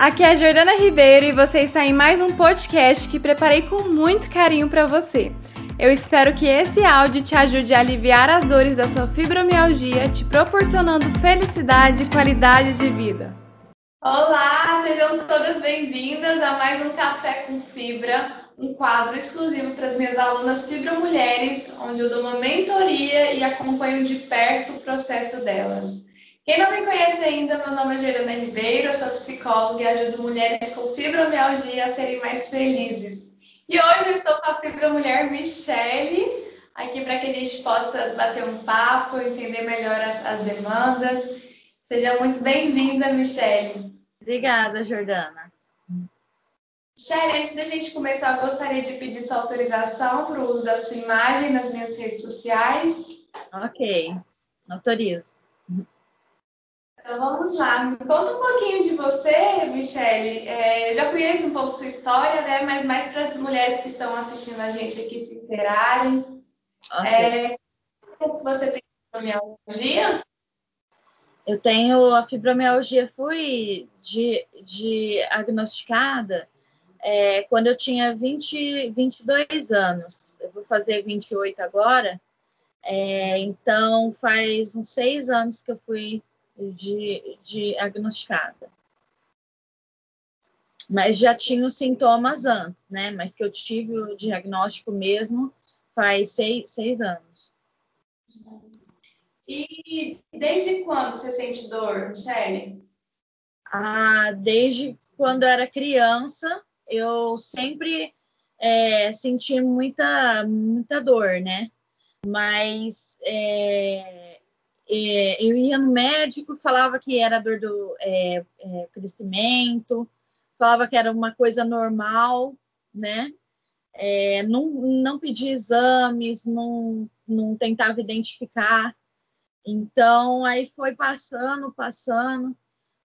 aqui é a Jordana Ribeiro e você está em mais um podcast que preparei com muito carinho para você. Eu espero que esse áudio te ajude a aliviar as dores da sua fibromialgia, te proporcionando felicidade e qualidade de vida. Olá, sejam todas bem-vindas a mais um Café com Fibra, um quadro exclusivo para as minhas alunas fibromulheres, onde eu dou uma mentoria e acompanho de perto o processo delas. Quem não me conhece ainda, meu nome é Gerana Ribeiro, eu sou psicóloga e ajudo mulheres com fibromialgia a serem mais felizes. E hoje eu estou com a fibromulher Michele, aqui para que a gente possa bater um papo, entender melhor as, as demandas. Seja muito bem-vinda, Michele. Obrigada, Jordana. Michele, antes da gente começar, eu gostaria de pedir sua autorização para o uso da sua imagem nas minhas redes sociais. Ok, autorizo. Então vamos lá, me conta um pouquinho de você, Michele. É, já conheço um pouco sua história, né? Mas mais para as mulheres que estão assistindo a gente aqui se interarem. Okay. É, você tem fibromialgia? Eu tenho a fibromialgia, fui de, diagnosticada é, quando eu tinha 20, 22 anos. Eu vou fazer 28 agora. É, então, faz uns seis anos que eu fui de, diagnosticada. Mas já tinha os sintomas antes, né? Mas que eu tive o diagnóstico mesmo faz seis, seis anos. E desde quando você sente dor, Michele? Ah, desde quando eu era criança, eu sempre é, senti muita, muita dor, né? Mas é, é, eu ia no médico, falava que era dor do é, é, crescimento, falava que era uma coisa normal, né? É, não, não pedia exames, não, não tentava identificar. Então, aí foi passando, passando,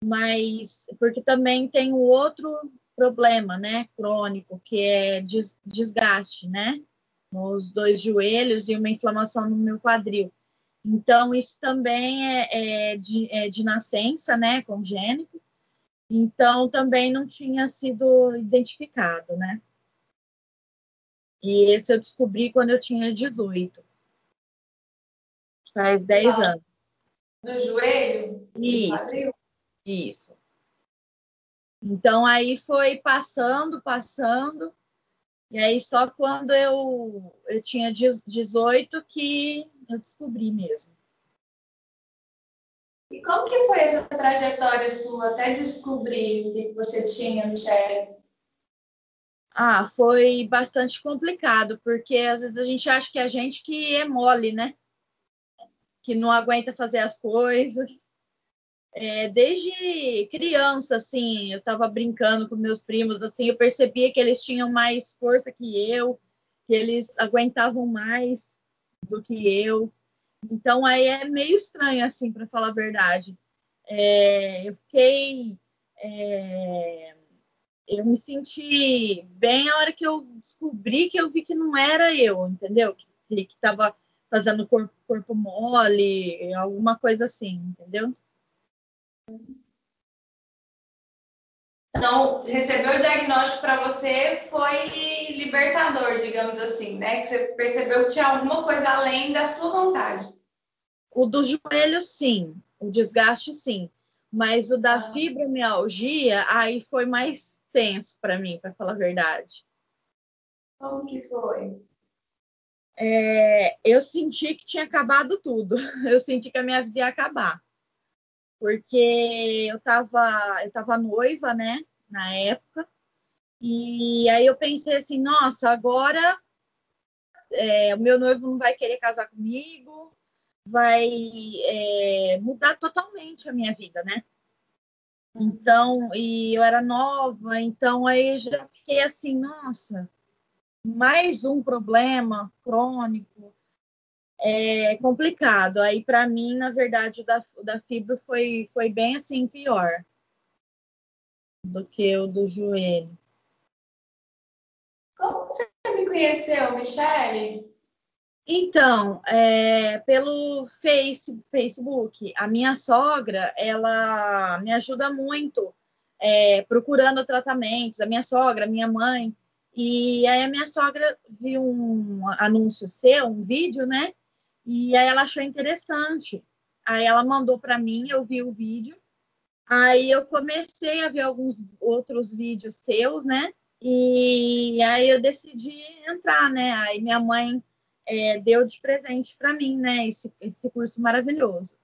mas porque também tem o outro problema, né, crônico, que é des, desgaste, né, nos dois joelhos e uma inflamação no meu quadril. Então, isso também é, é, de, é de nascença, né, congênito. Então, também não tinha sido identificado, né? E esse eu descobri quando eu tinha 18. Faz 10 ah, anos. No joelho? Isso. Isso. Então, aí foi passando, passando. E aí, só quando eu, eu tinha 18 que eu descobri mesmo. E como que foi essa trajetória sua até descobrir o que você tinha, Michelle? Ah, foi bastante complicado, porque às vezes a gente acha que a gente que é mole, né? Que não aguenta fazer as coisas. É, desde criança, assim, eu estava brincando com meus primos, assim, eu percebia que eles tinham mais força que eu, que eles aguentavam mais do que eu. Então aí é meio estranho, assim, para falar a verdade. É, eu fiquei. É, eu me senti bem a hora que eu descobri que eu vi que não era eu, entendeu? Que estava fazendo corpo, corpo mole, alguma coisa assim, entendeu? Então, receber o diagnóstico para você foi libertador, digamos assim, né? Que você percebeu que tinha alguma coisa além da sua vontade. O do joelho, sim. O desgaste, sim. Mas o da ah. fibromialgia, aí foi mais tenso para mim, para falar a verdade. Como que foi? É, eu senti que tinha acabado tudo. Eu senti que a minha vida ia acabar porque eu estava eu tava noiva, né, na época, e aí eu pensei assim, nossa, agora é, o meu noivo não vai querer casar comigo, vai é, mudar totalmente a minha vida, né? Então, e eu era nova, então aí já fiquei assim, nossa, mais um problema crônico, é complicado. Aí, para mim, na verdade, o da, o da fibra foi, foi bem assim pior do que o do joelho. Como você me conheceu, Michele? Então, é, pelo face, Facebook, a minha sogra, ela me ajuda muito é, procurando tratamentos, a minha sogra, a minha mãe. E aí a minha sogra viu um anúncio seu, um vídeo, né? E aí ela achou interessante. Aí ela mandou para mim, eu vi o vídeo. Aí eu comecei a ver alguns outros vídeos seus, né? E aí eu decidi entrar, né? Aí minha mãe é, deu de presente para mim, né? Esse, esse curso maravilhoso.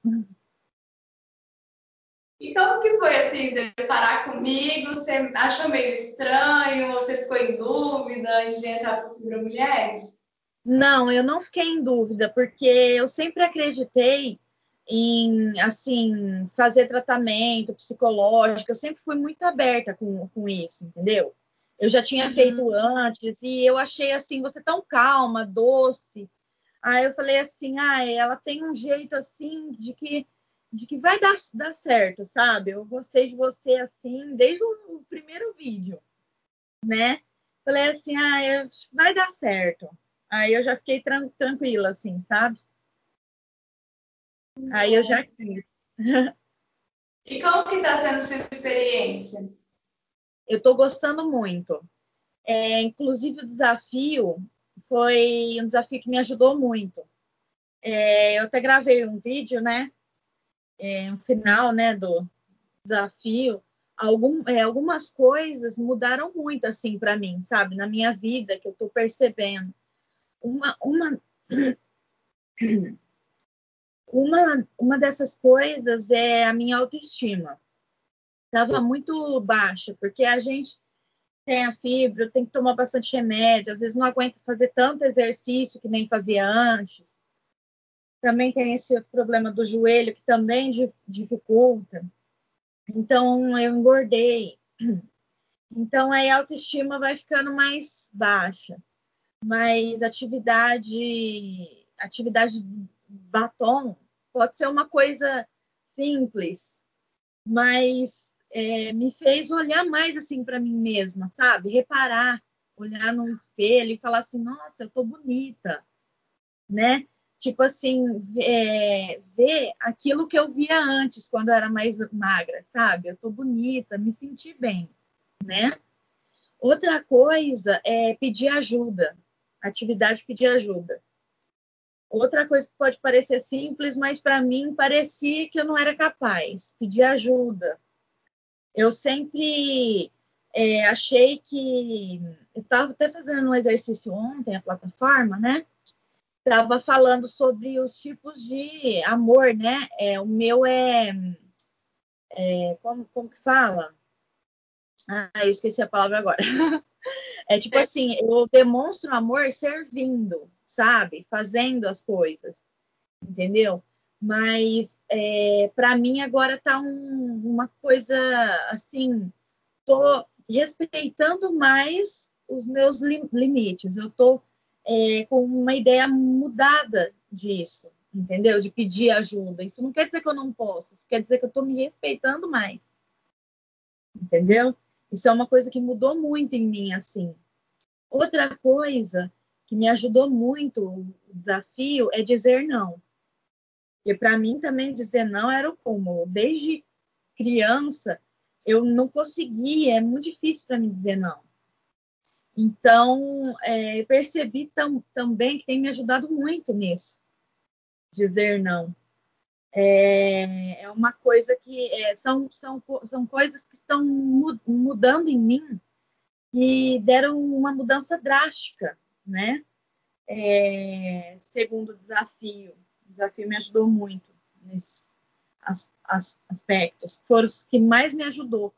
E como que foi assim, deparar comigo? Você achou meio estranho? Você ficou em dúvida de entrar para Fibra Mulheres? Não, eu não fiquei em dúvida, porque eu sempre acreditei em, assim, fazer tratamento psicológico. Eu sempre fui muito aberta com, com isso, entendeu? Eu já tinha uhum. feito antes e eu achei, assim, você tão calma, doce. Aí eu falei assim, ah, ela tem um jeito, assim, de que de que vai dar, dar certo, sabe? Eu gostei de você assim desde o, o primeiro vídeo, né? Falei assim, ah, eu, vai dar certo. Aí eu já fiquei tran tranquila, assim, sabe? Aí eu já quis. E como que está sendo sua experiência? Eu estou gostando muito. É, inclusive o desafio foi um desafio que me ajudou muito. É, eu até gravei um vídeo, né? é, final né, do desafio, algum, é, algumas coisas mudaram muito assim para mim, sabe, na minha vida que eu estou percebendo. Uma, uma, uma, uma dessas coisas é a minha autoestima. Estava muito baixa, porque a gente tem a fibra, tem que tomar bastante remédio, às vezes não aguenta fazer tanto exercício que nem fazia antes. Também tem esse outro problema do joelho, que também dificulta. Então, eu engordei. Então, aí a autoestima vai ficando mais baixa. Mas atividade, atividade batom pode ser uma coisa simples, mas é, me fez olhar mais assim para mim mesma, sabe? Reparar, olhar no espelho e falar assim: nossa, eu tô bonita, né? tipo assim, é, ver aquilo que eu via antes, quando eu era mais magra, sabe? Eu tô bonita, me senti bem, né? Outra coisa é pedir ajuda, atividade pedir ajuda. Outra coisa que pode parecer simples, mas para mim parecia que eu não era capaz, pedir ajuda. Eu sempre é, achei que. Eu estava até fazendo um exercício ontem, a plataforma, né? estava falando sobre os tipos de amor, né? É, o meu é, é como, como que fala? Ah, eu esqueci a palavra agora. é tipo assim, eu demonstro amor servindo, sabe? Fazendo as coisas, entendeu? Mas é, para mim agora tá um, uma coisa assim, tô respeitando mais os meus limites. Eu tô é, com uma ideia mudada disso, entendeu? De pedir ajuda. Isso não quer dizer que eu não posso, isso quer dizer que eu estou me respeitando mais, entendeu? Isso é uma coisa que mudou muito em mim, assim. Outra coisa que me ajudou muito o desafio é dizer não. Porque para mim também dizer não era o como. Desde criança eu não conseguia, é muito difícil para mim dizer não. Então, é, percebi tam, também que tem me ajudado muito nisso, dizer não. É, é uma coisa que é, são, são, são coisas que estão mudando em mim e deram uma mudança drástica, né? É, segundo desafio, o desafio me ajudou muito nesses as, as aspectos, foram os que mais me ajudou.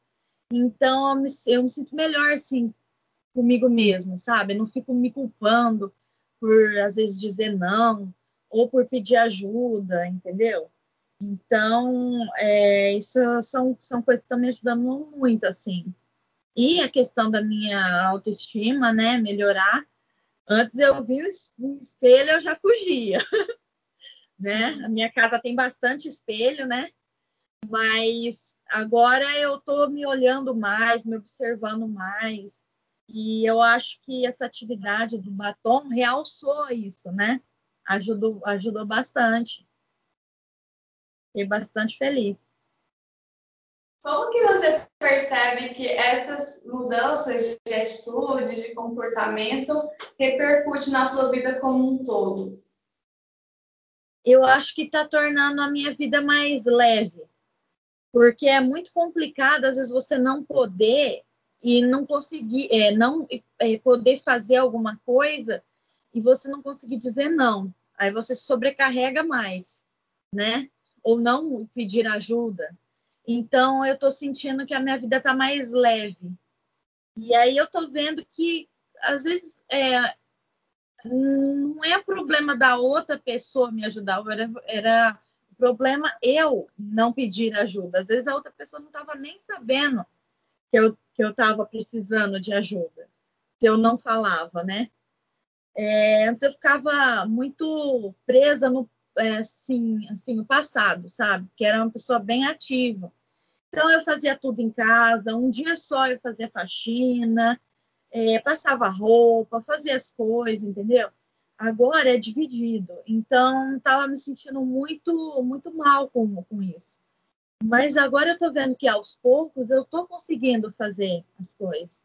Então, eu me, eu me sinto melhor, assim, comigo mesma, sabe? Não fico me culpando por, às vezes, dizer não ou por pedir ajuda, entendeu? Então, é, isso são, são coisas que estão me ajudando muito, assim. E a questão da minha autoestima, né, melhorar. Antes eu vi o espelho, eu já fugia, né? A minha casa tem bastante espelho, né? Mas agora eu tô me olhando mais, me observando mais, e eu acho que essa atividade do batom realçou isso, né? Ajudou, ajudou bastante. Fiquei bastante feliz. Como que você percebe que essas mudanças de atitude, de comportamento, repercute na sua vida como um todo? Eu acho que está tornando a minha vida mais leve, porque é muito complicado às vezes você não poder e não conseguir, é, não é, poder fazer alguma coisa e você não conseguir dizer não. Aí você sobrecarrega mais, né? Ou não pedir ajuda. Então eu tô sentindo que a minha vida tá mais leve. E aí eu tô vendo que às vezes é, não é problema da outra pessoa me ajudar, era, era problema eu não pedir ajuda. Às vezes a outra pessoa não estava nem sabendo que eu que eu estava precisando de ajuda, se eu não falava, né? É, antes eu ficava muito presa no é, assim, assim, o passado, sabe? Que era uma pessoa bem ativa. Então eu fazia tudo em casa, um dia só eu fazia faxina, é, passava roupa, fazia as coisas, entendeu? Agora é dividido. Então estava me sentindo muito, muito mal com, com isso. Mas agora eu estou vendo que aos poucos eu estou conseguindo fazer as coisas.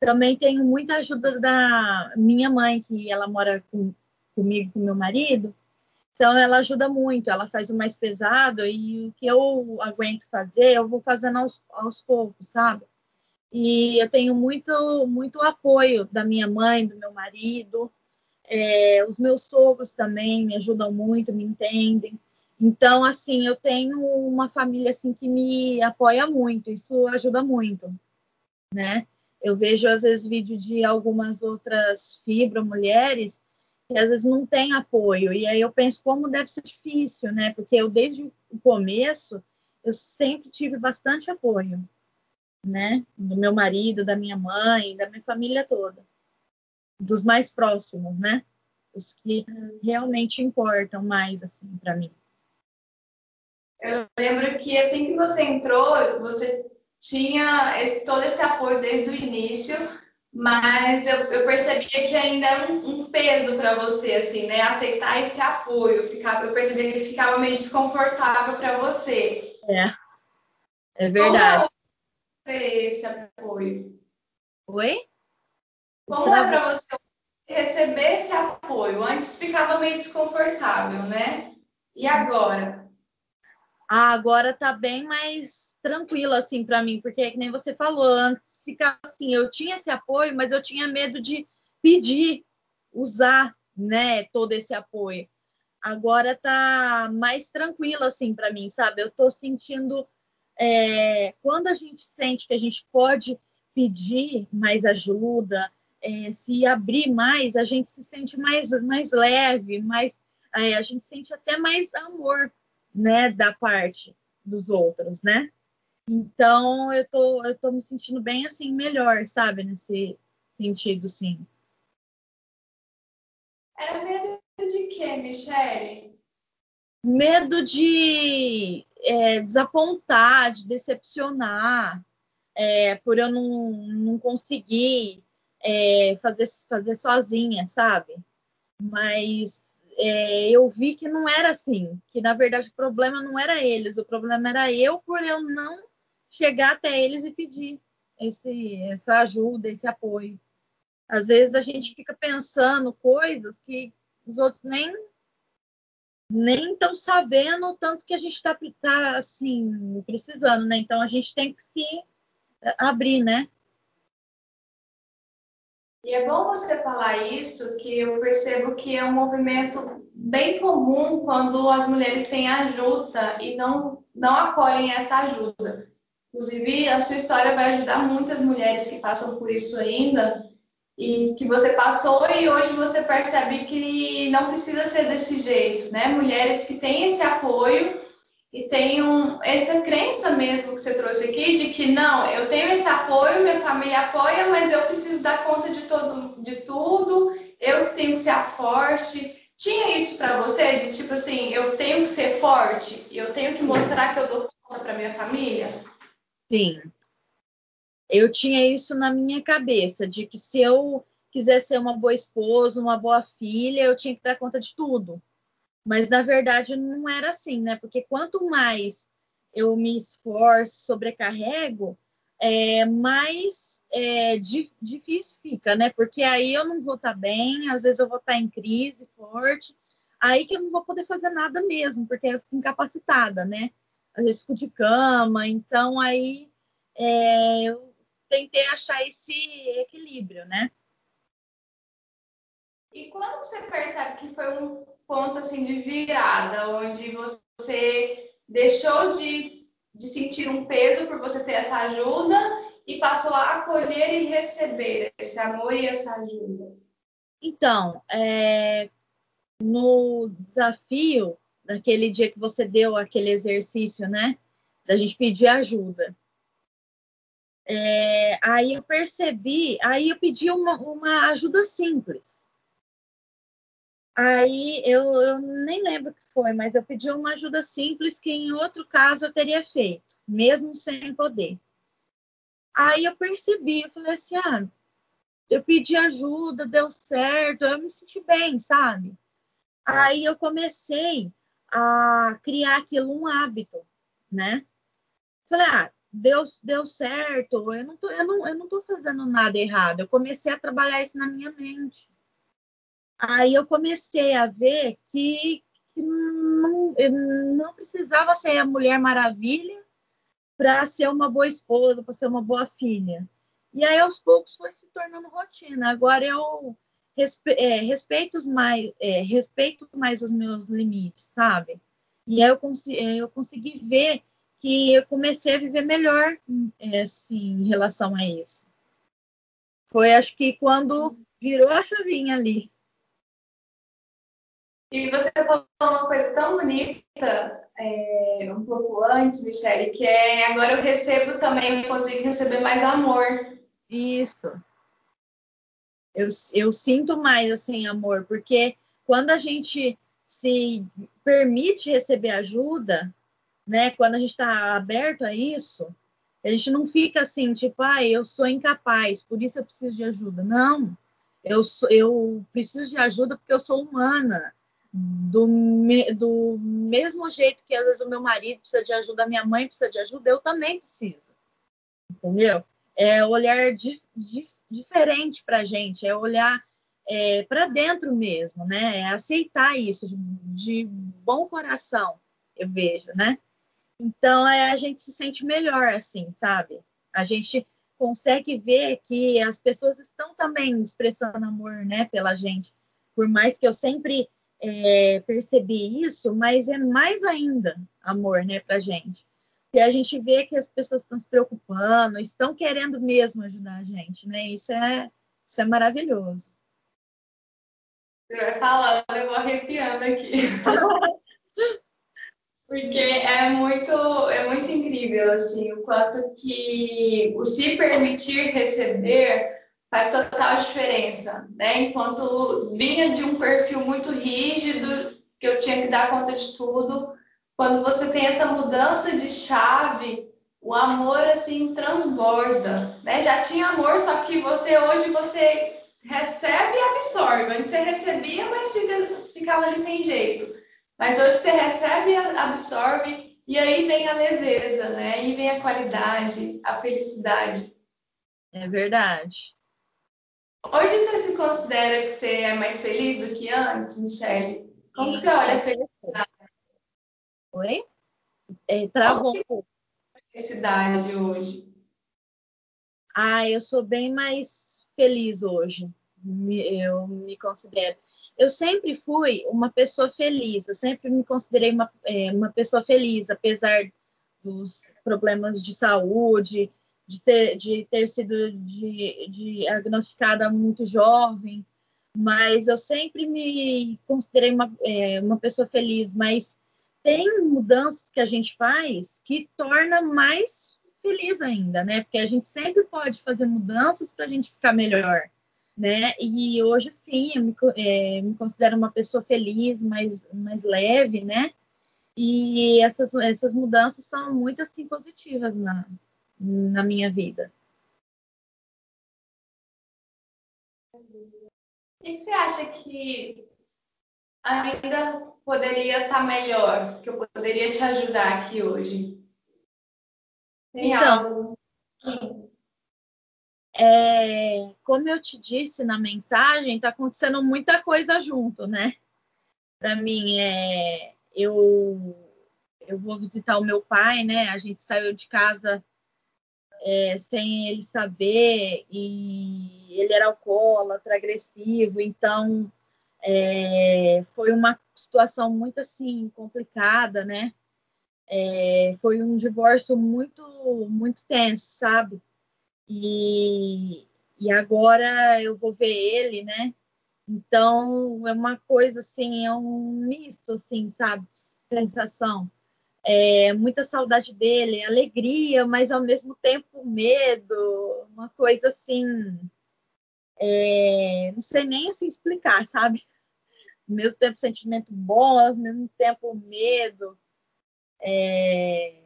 Também tenho muita ajuda da minha mãe, que ela mora com, comigo, com meu marido. Então ela ajuda muito, ela faz o mais pesado e o que eu aguento fazer, eu vou fazendo aos, aos poucos, sabe? E eu tenho muito, muito apoio da minha mãe, do meu marido. É, os meus sogros também me ajudam muito, me entendem. Então, assim, eu tenho uma família assim que me apoia muito, isso ajuda muito, né? Eu vejo às vezes vídeo de algumas outras fibra mulheres que às vezes não tem apoio e aí eu penso como deve ser difícil, né? Porque eu desde o começo eu sempre tive bastante apoio, né? Do meu marido, da minha mãe, da minha família toda, dos mais próximos, né? Os que realmente importam mais assim para mim. Eu lembro que assim que você entrou, você tinha esse, todo esse apoio desde o início, mas eu, eu percebia que ainda era um, um peso para você, assim, né? Aceitar esse apoio. Ficava, eu percebia que ele ficava meio desconfortável para você. É, é verdade. Como é esse apoio? Oi? Como é para você receber esse apoio? Antes ficava meio desconfortável, né? E agora? Ah, agora tá bem mais tranquilo assim para mim, porque que nem você falou antes, ficava assim, eu tinha esse apoio, mas eu tinha medo de pedir, usar, né, todo esse apoio. Agora tá mais tranquilo assim para mim, sabe? Eu tô sentindo é, quando a gente sente que a gente pode pedir mais ajuda, é, se abrir mais, a gente se sente mais, mais leve, mais, é, a gente sente até mais amor né, da parte dos outros, né? Então eu tô, eu tô me sentindo bem assim, melhor, sabe, nesse sentido, sim. Era medo de quê, Michele? Medo de é, desapontar, de decepcionar, é, por eu não, não conseguir é, fazer, fazer sozinha, sabe? Mas é, eu vi que não era assim, que na verdade o problema não era eles, o problema era eu por eu não chegar até eles e pedir esse, essa ajuda, esse apoio. Às vezes a gente fica pensando coisas que os outros nem nem estão sabendo o tanto que a gente está tá, assim precisando, né? Então a gente tem que se abrir, né? E é bom você falar isso, que eu percebo que é um movimento bem comum quando as mulheres têm ajuda e não, não acolhem essa ajuda. Inclusive, a sua história vai ajudar muitas mulheres que passam por isso ainda e que você passou e hoje você percebe que não precisa ser desse jeito, né? Mulheres que têm esse apoio e tenham essa crença mesmo que você trouxe aqui de que não, eu tenho esse apoio, minha família apoia, mas eu preciso dar conta de todo de tudo, eu que tenho que ser a forte. Tinha isso para você de tipo assim, eu tenho que ser forte, eu tenho que mostrar que eu dou conta para minha família? Sim. Eu tinha isso na minha cabeça de que se eu quiser ser uma boa esposa, uma boa filha, eu tinha que dar conta de tudo. Mas na verdade não era assim, né? Porque quanto mais eu me esforço, sobrecarrego, é, mais é, di, difícil fica, né? Porque aí eu não vou estar tá bem, às vezes eu vou estar tá em crise forte, aí que eu não vou poder fazer nada mesmo, porque eu fico incapacitada, né? Fico de cama, então aí é, eu tentei achar esse equilíbrio, né? E quando você percebe que foi um ponto assim de virada, onde você deixou de, de sentir um peso por você ter essa ajuda e passou a acolher e receber esse amor e essa ajuda? Então, é, no desafio, daquele dia que você deu aquele exercício, né? Da gente pedir ajuda. É, aí eu percebi, aí eu pedi uma, uma ajuda simples. Aí eu, eu nem lembro o que foi, mas eu pedi uma ajuda simples que em outro caso eu teria feito, mesmo sem poder. Aí eu percebi, eu falei assim, ah, eu pedi ajuda, deu certo, eu me senti bem, sabe? Aí eu comecei a criar aquilo um hábito, né? Falei, ah, deu, deu certo, eu não, tô, eu, não, eu não tô fazendo nada errado. Eu comecei a trabalhar isso na minha mente. Aí eu comecei a ver que, que não, não precisava ser a Mulher Maravilha para ser uma boa esposa, para ser uma boa filha. E aí, aos poucos, foi se tornando rotina. Agora eu respe é, respeito, mais, é, respeito mais os meus limites, sabe? E aí eu, cons é, eu consegui ver que eu comecei a viver melhor é, assim, em relação a isso. Foi, acho que, quando virou a chavinha ali. E você falou uma coisa tão bonita é, um pouco antes, Michelle, que é agora eu recebo também, eu consigo receber mais amor. Isso. Eu, eu sinto mais assim amor, porque quando a gente se permite receber ajuda, né? Quando a gente está aberto a isso, a gente não fica assim, tipo, ah, eu sou incapaz, por isso eu preciso de ajuda. Não, eu, sou, eu preciso de ajuda porque eu sou humana do, me, do mesmo jeito que às vezes o meu marido precisa de ajuda, a minha mãe precisa de ajuda, eu também preciso. Entendeu? É olhar di, di, diferente para a gente, é olhar é, para dentro mesmo, né? É aceitar isso de, de, bom coração, eu vejo, né? Então é, a gente se sente melhor assim, sabe? A gente consegue ver que as pessoas estão também expressando amor, né, pela gente. Por mais que eu sempre é, perceber isso, mas é mais ainda amor, né, pra gente. Porque a gente vê que as pessoas estão se preocupando, estão querendo mesmo ajudar a gente, né? Isso é, isso é maravilhoso. Você vai falando, eu vou arrepiando aqui. Porque é muito, é muito incrível, assim, o quanto que o se permitir receber faz total diferença, né? Enquanto vinha de um perfil muito rígido, que eu tinha que dar conta de tudo, quando você tem essa mudança de chave, o amor assim transborda, né? Já tinha amor, só que você hoje você recebe e absorve. Antes você recebia, mas fica, ficava ali sem jeito. Mas hoje você recebe e absorve, e aí vem a leveza, né? Aí vem a qualidade, a felicidade. É verdade. Hoje você se considera que você é mais feliz do que antes, Michelle? Como você olha a felicidade? Oi? É, travou um pouco. Felicidade hoje. Ah, eu sou bem mais feliz hoje. Eu me considero. Eu sempre fui uma pessoa feliz. Eu sempre me considerei uma, é, uma pessoa feliz, apesar dos problemas de saúde, de ter, de ter sido de, de diagnosticada muito jovem, mas eu sempre me considerei uma, é, uma pessoa feliz, mas tem mudanças que a gente faz que torna mais feliz ainda, né? Porque a gente sempre pode fazer mudanças para a gente ficar melhor, né? E hoje sim, eu me, é, me considero uma pessoa feliz, mais, mais leve, né? E essas, essas mudanças são muito assim positivas na, na minha vida. O que você acha que ainda poderia estar melhor, que eu poderia te ajudar aqui hoje? Tem então, algo? É, como eu te disse na mensagem, está acontecendo muita coisa junto, né? Para mim, é, eu, eu vou visitar o meu pai, né? A gente saiu de casa é, sem ele saber e ele era alcoólatra, agressivo, então é, foi uma situação muito assim complicada, né? É, foi um divórcio muito muito tenso, sabe? E, e agora eu vou ver ele, né? Então é uma coisa assim, é um misto, assim, sabe? Sensação. É, muita saudade dele, alegria, mas ao mesmo tempo medo, uma coisa assim. É, não sei nem assim explicar, sabe? Ao mesmo tempo sentimento bom, ao mesmo tempo medo. É,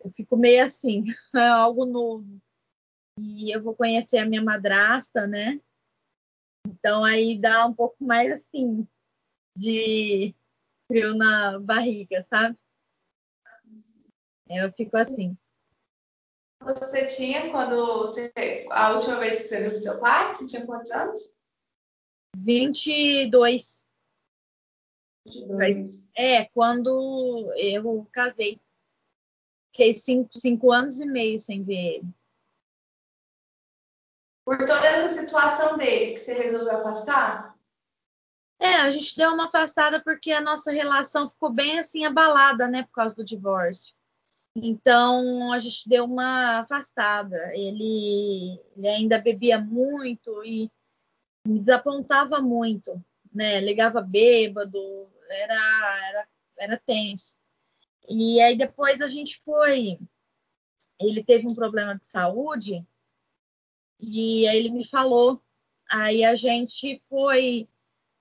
eu fico meio assim, é algo novo. E eu vou conhecer a minha madrasta, né? Então aí dá um pouco mais assim de frio na barriga, sabe? Eu fico assim. Você tinha quando você, a última vez que você viu seu pai? Você tinha quantos anos? 22. 22. É, quando eu casei. Fiquei cinco, cinco anos e meio sem ver ele. Por toda essa situação dele, que você resolveu afastar? É, a gente deu uma afastada porque a nossa relação ficou bem assim abalada, né, por causa do divórcio. Então a gente deu uma afastada. Ele, ele ainda bebia muito e me desapontava muito, né? Ligava bêbado, era, era, era tenso. E aí depois a gente foi. Ele teve um problema de saúde e aí ele me falou. Aí a gente foi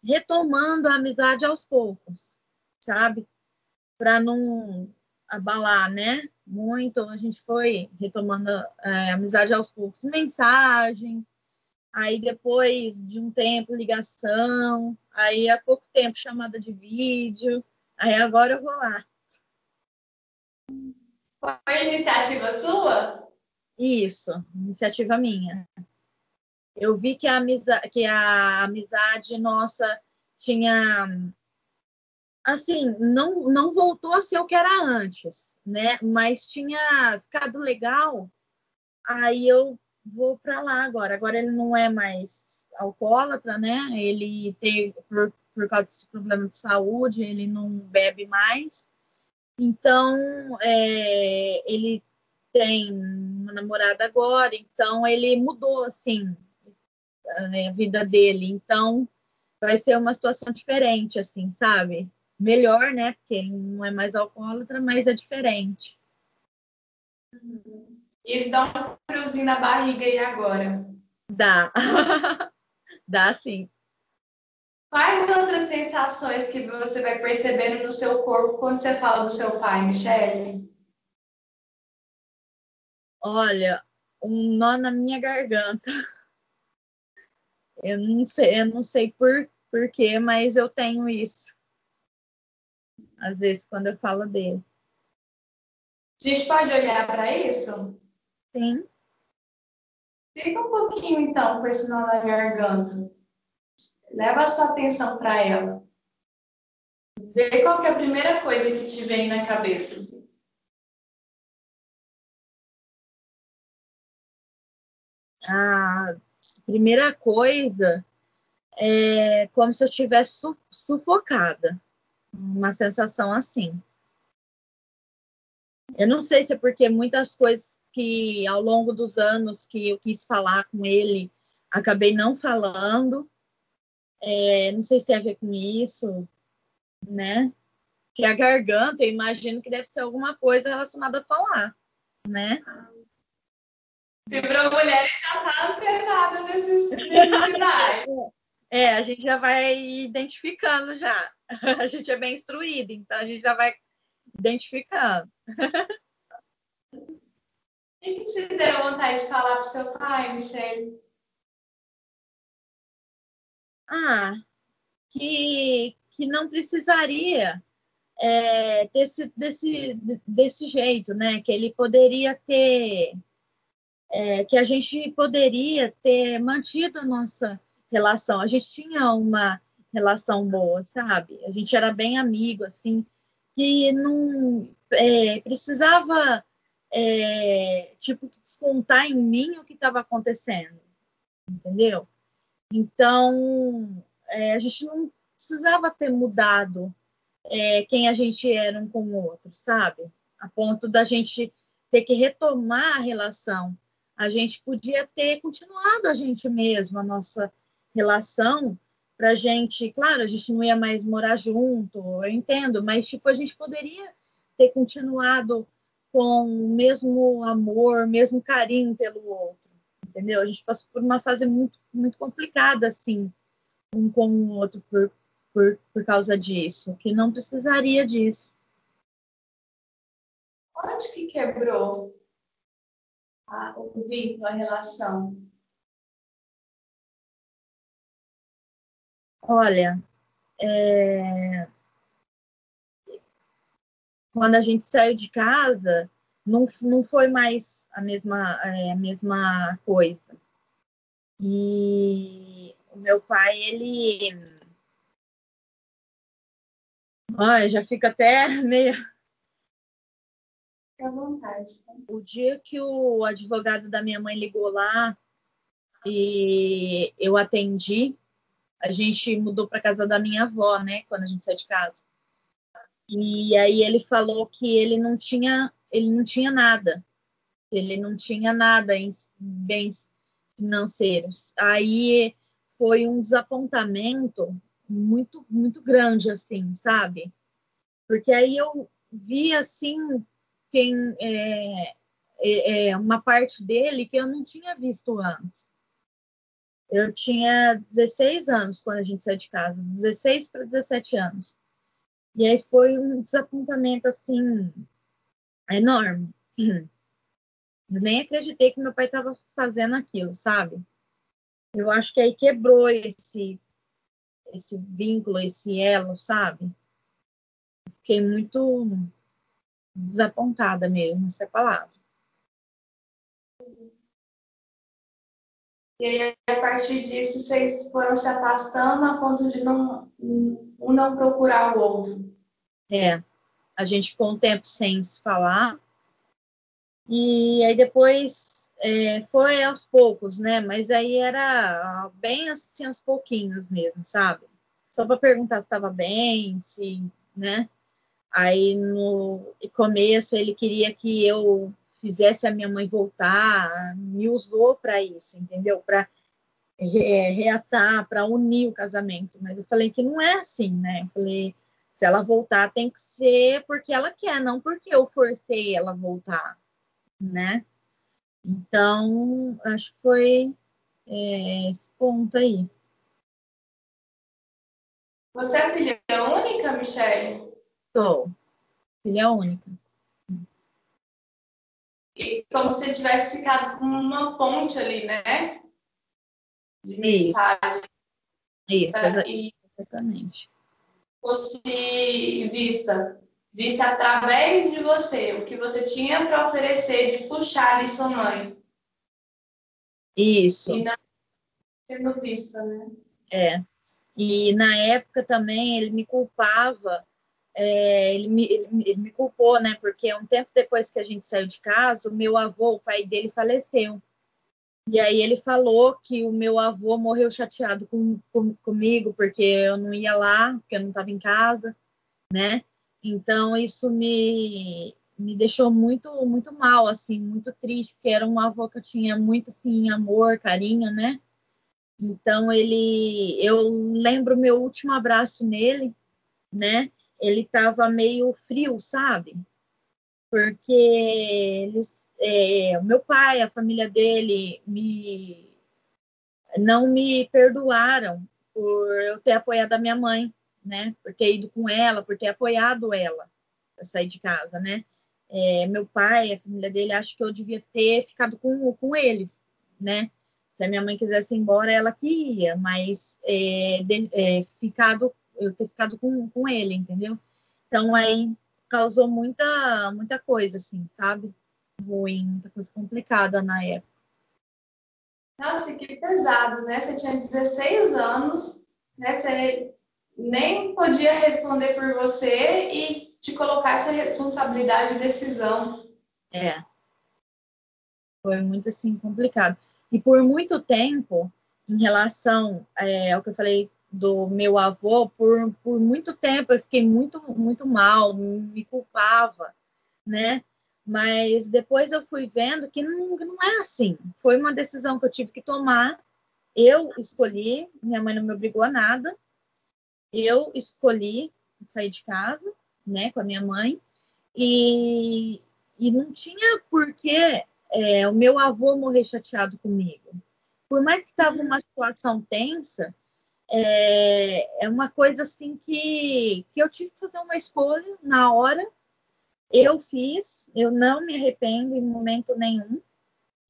retomando a amizade aos poucos, sabe? Para não abalar, né? Muito. A gente foi retomando é, a amizade aos poucos. Mensagem, aí depois de um tempo, ligação, aí há pouco tempo, chamada de vídeo. Aí agora eu vou lá. Foi iniciativa sua? Isso, iniciativa minha. Eu vi que a amizade, que a amizade nossa tinha assim, não não voltou a ser o que era antes, né? Mas tinha ficado legal. Aí eu vou para lá agora. Agora ele não é mais alcoólatra, né? Ele teve por, por causa desse problema de saúde, ele não bebe mais. Então, é, ele tem uma namorada agora, então ele mudou assim a vida dele. Então vai ser uma situação diferente, assim, sabe? Melhor, né? Porque ele não é mais alcoólatra, mas é diferente. Isso dá um friozinho na barriga e agora? Dá. dá sim. Quais outras sensações que você vai percebendo no seu corpo quando você fala do seu pai, Michele? Olha, um nó na minha garganta. Eu não sei, eu não sei por, por quê, mas eu tenho isso. Às vezes, quando eu falo dele. A gente pode olhar para isso? Sim. Fica um pouquinho, então, com esse nó na garganta. Leva a sua atenção para ela. Vê qual é a primeira coisa que te vem na cabeça. Assim. A primeira coisa é como se eu estivesse su sufocada. Uma sensação assim. Eu não sei se é porque muitas coisas que ao longo dos anos que eu quis falar com ele, acabei não falando. É, não sei se tem a ver com isso, né? Que a garganta, eu imagino que deve ser alguma coisa relacionada a falar, né? Fibra Mulheres já está antenada nesses, nesses sinais. É, a gente já vai identificando já. A gente é bem instruído, então a gente já vai identificando. O que, te deu vontade de falar para seu pai, Michelle? Ah, que, que não precisaria é, desse, desse, desse jeito, né? Que ele poderia ter é, que a gente poderia ter mantido a nossa relação. A gente tinha uma relação boa, sabe? A gente era bem amigo, assim, que não é, precisava, é, tipo, descontar em mim o que estava acontecendo, entendeu? Então, é, a gente não precisava ter mudado é, quem a gente era um com o outro, sabe? A ponto da gente ter que retomar a relação. A gente podia ter continuado a gente mesmo, a nossa relação, para gente, claro, a gente não ia mais morar junto, eu entendo, mas tipo, a gente poderia ter continuado com o mesmo amor, mesmo carinho pelo outro, entendeu? A gente passou por uma fase muito, muito complicada, assim, um com o outro por, por, por causa disso, que não precisaria disso. Onde que quebrou a, o vínculo, a relação? Olha, é... quando a gente saiu de casa, não, não foi mais a mesma, é, a mesma coisa. E o meu pai, ele. Ai, já fica até meio. Fique à vontade. Tá? O dia que o advogado da minha mãe ligou lá e eu atendi, a gente mudou para casa da minha avó, né? Quando a gente saiu de casa. E aí ele falou que ele não tinha, ele não tinha nada. Ele não tinha nada em bens financeiros. Aí foi um desapontamento muito, muito grande, assim, sabe? Porque aí eu vi, assim, quem é, é, é uma parte dele que eu não tinha visto antes. Eu tinha 16 anos quando a gente saiu de casa, 16 para 17 anos. E aí foi um desapontamento assim enorme. Eu nem acreditei que meu pai estava fazendo aquilo, sabe? Eu acho que aí quebrou esse esse vínculo, esse elo, sabe? Fiquei muito desapontada mesmo, essa é palavra. E aí, a partir disso, vocês foram se afastando a ponto de não, um não procurar o outro. É, a gente ficou um tempo sem se falar. E aí depois é, foi aos poucos, né? Mas aí era bem assim, aos pouquinhos mesmo, sabe? Só para perguntar se estava bem, se, né? Aí no começo ele queria que eu fizesse a minha mãe voltar, me usou para isso, entendeu? Para reatar, para unir o casamento. Mas eu falei que não é assim, né? Eu falei, se ela voltar, tem que ser porque ela quer, não porque eu forcei ela voltar, né? Então, acho que foi é, esse ponto aí. Você é filha única, Michelle? Sou. Filha única como se tivesse ficado com uma ponte ali, né? De mensagem. Isso, Isso exatamente. Fosse vista, vista através de você, o que você tinha para oferecer de puxar ali sua mãe. Isso. E não sendo vista, né? É. E na época também ele me culpava é, ele, me, ele, ele, me culpou, né? Porque um tempo depois que a gente saiu de casa, o meu avô, o pai dele, faleceu. E aí ele falou que o meu avô morreu chateado com, com, comigo, porque eu não ia lá, porque eu não estava em casa, né? Então isso me, me deixou muito muito mal, assim, muito triste, porque era um avô que eu tinha muito, assim, amor, carinho, né? Então ele, eu lembro meu último abraço nele, né? ele estava meio frio, sabe? Porque eles, é, o meu pai, a família dele, me não me perdoaram por eu ter apoiado a minha mãe, né? Por ter ido com ela, por ter apoiado ela para sair de casa, né? É, meu pai, a família dele, acha que eu devia ter ficado com, com ele, né? Se a minha mãe quisesse ir embora, ela que ia, mas é, de, é, ficado eu ter ficado com, com ele, entendeu? Então aí causou muita muita coisa assim, sabe? Ruim, muita coisa complicada na época. Nossa, que pesado, né? Você tinha 16 anos, né? Você nem podia responder por você e te colocar essa responsabilidade e decisão. É. Foi muito assim complicado. E por muito tempo, em relação é, ao que eu falei do meu avô, por, por muito tempo eu fiquei muito, muito mal, me culpava, né? Mas depois eu fui vendo que não, não é assim. Foi uma decisão que eu tive que tomar. Eu escolhi, minha mãe não me obrigou a nada. Eu escolhi sair de casa, né, com a minha mãe. E, e não tinha por que é, o meu avô morrer chateado comigo. Por mais que estava uma situação tensa, é, é uma coisa assim que, que eu tive que fazer uma escolha na hora eu fiz, eu não me arrependo em momento nenhum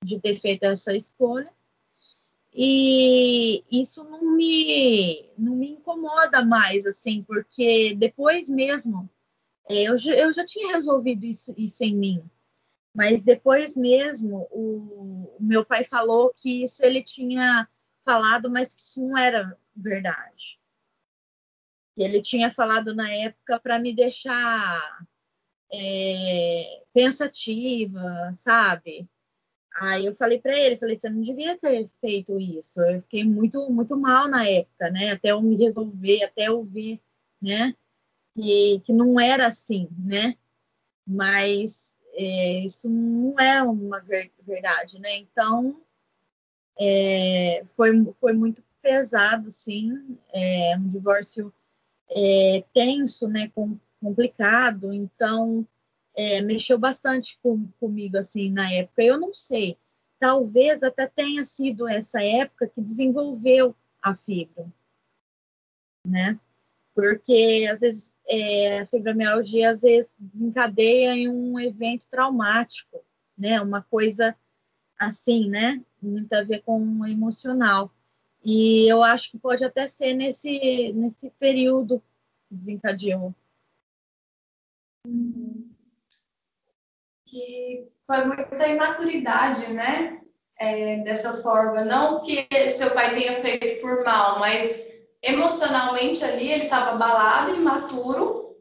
de ter feito essa escolha. E isso não me, não me incomoda mais, assim, porque depois mesmo, é, eu, eu já tinha resolvido isso, isso em mim, mas depois mesmo, o, o meu pai falou que isso ele tinha falado, mas que isso não era verdade. Ele tinha falado na época para me deixar é, pensativa, sabe? Aí eu falei para ele, falei, você não devia ter feito isso. Eu fiquei muito, muito mal na época, né? Até eu me resolver, até eu ver, né? Que, que não era assim, né? Mas é, isso não é uma verdade, né? Então, é, foi, foi muito pesado, sim. É um divórcio é, tenso, né? Com, complicado, então é, mexeu bastante com, comigo assim na época. Eu não sei, talvez até tenha sido essa época que desenvolveu a fibra, né? Porque às vezes é, a fibromialgia às vezes desencadeia em um evento traumático, né? Uma coisa assim, né? Muito a ver com o emocional. E eu acho que pode até ser nesse, nesse período que desencadeou que foi muita imaturidade, né? É, dessa forma. Não que seu pai tenha feito por mal, mas emocionalmente ali ele estava abalado, imaturo,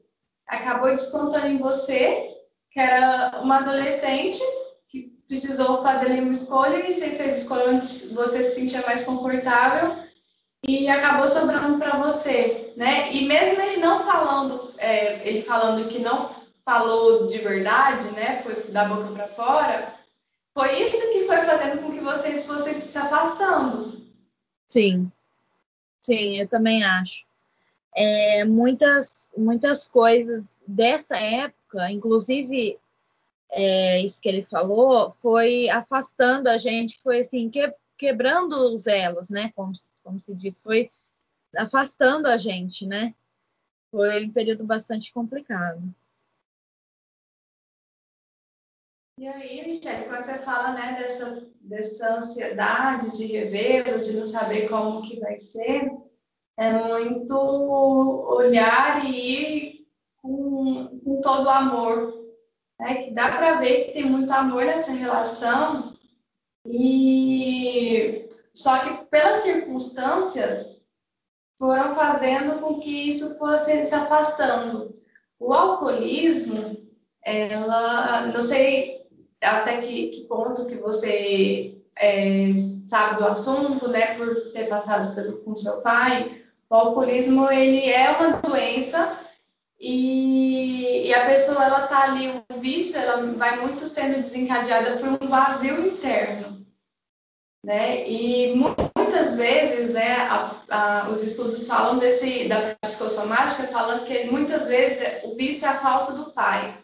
acabou descontando em você, que era uma adolescente que precisou fazer ali uma escolha e você fez escolha onde você se sentia mais confortável e acabou sobrando para você, né? E mesmo ele não falando, é, ele falando que não falou de verdade, né? Foi da boca para fora. Foi isso que foi fazendo com que vocês fossem se afastando. Sim, sim, eu também acho. É, muitas, muitas coisas dessa época, inclusive é, isso que ele falou, foi afastando a gente, foi assim, que, quebrando os elos, né? Como, como se diz, foi afastando a gente, né? Foi um período bastante complicado. E aí, Michelle, quando você fala né, dessa, dessa ansiedade de revê-lo, de não saber como que vai ser, é muito olhar e ir com, com todo o amor. Né? Que dá para ver que tem muito amor nessa relação e só que pelas circunstâncias foram fazendo com que isso fosse se afastando. O alcoolismo, ela, não sei até que, que ponto que você é, sabe do assunto, né, por ter passado pelo, com seu pai, o alcoolismo ele é uma doença e, e a pessoa ela tá ali o vício, ela vai muito sendo desencadeada por um vazio interno, né? E muitas vezes, né, a, a, os estudos falam desse da psicossomática, falando que muitas vezes o vício é a falta do pai.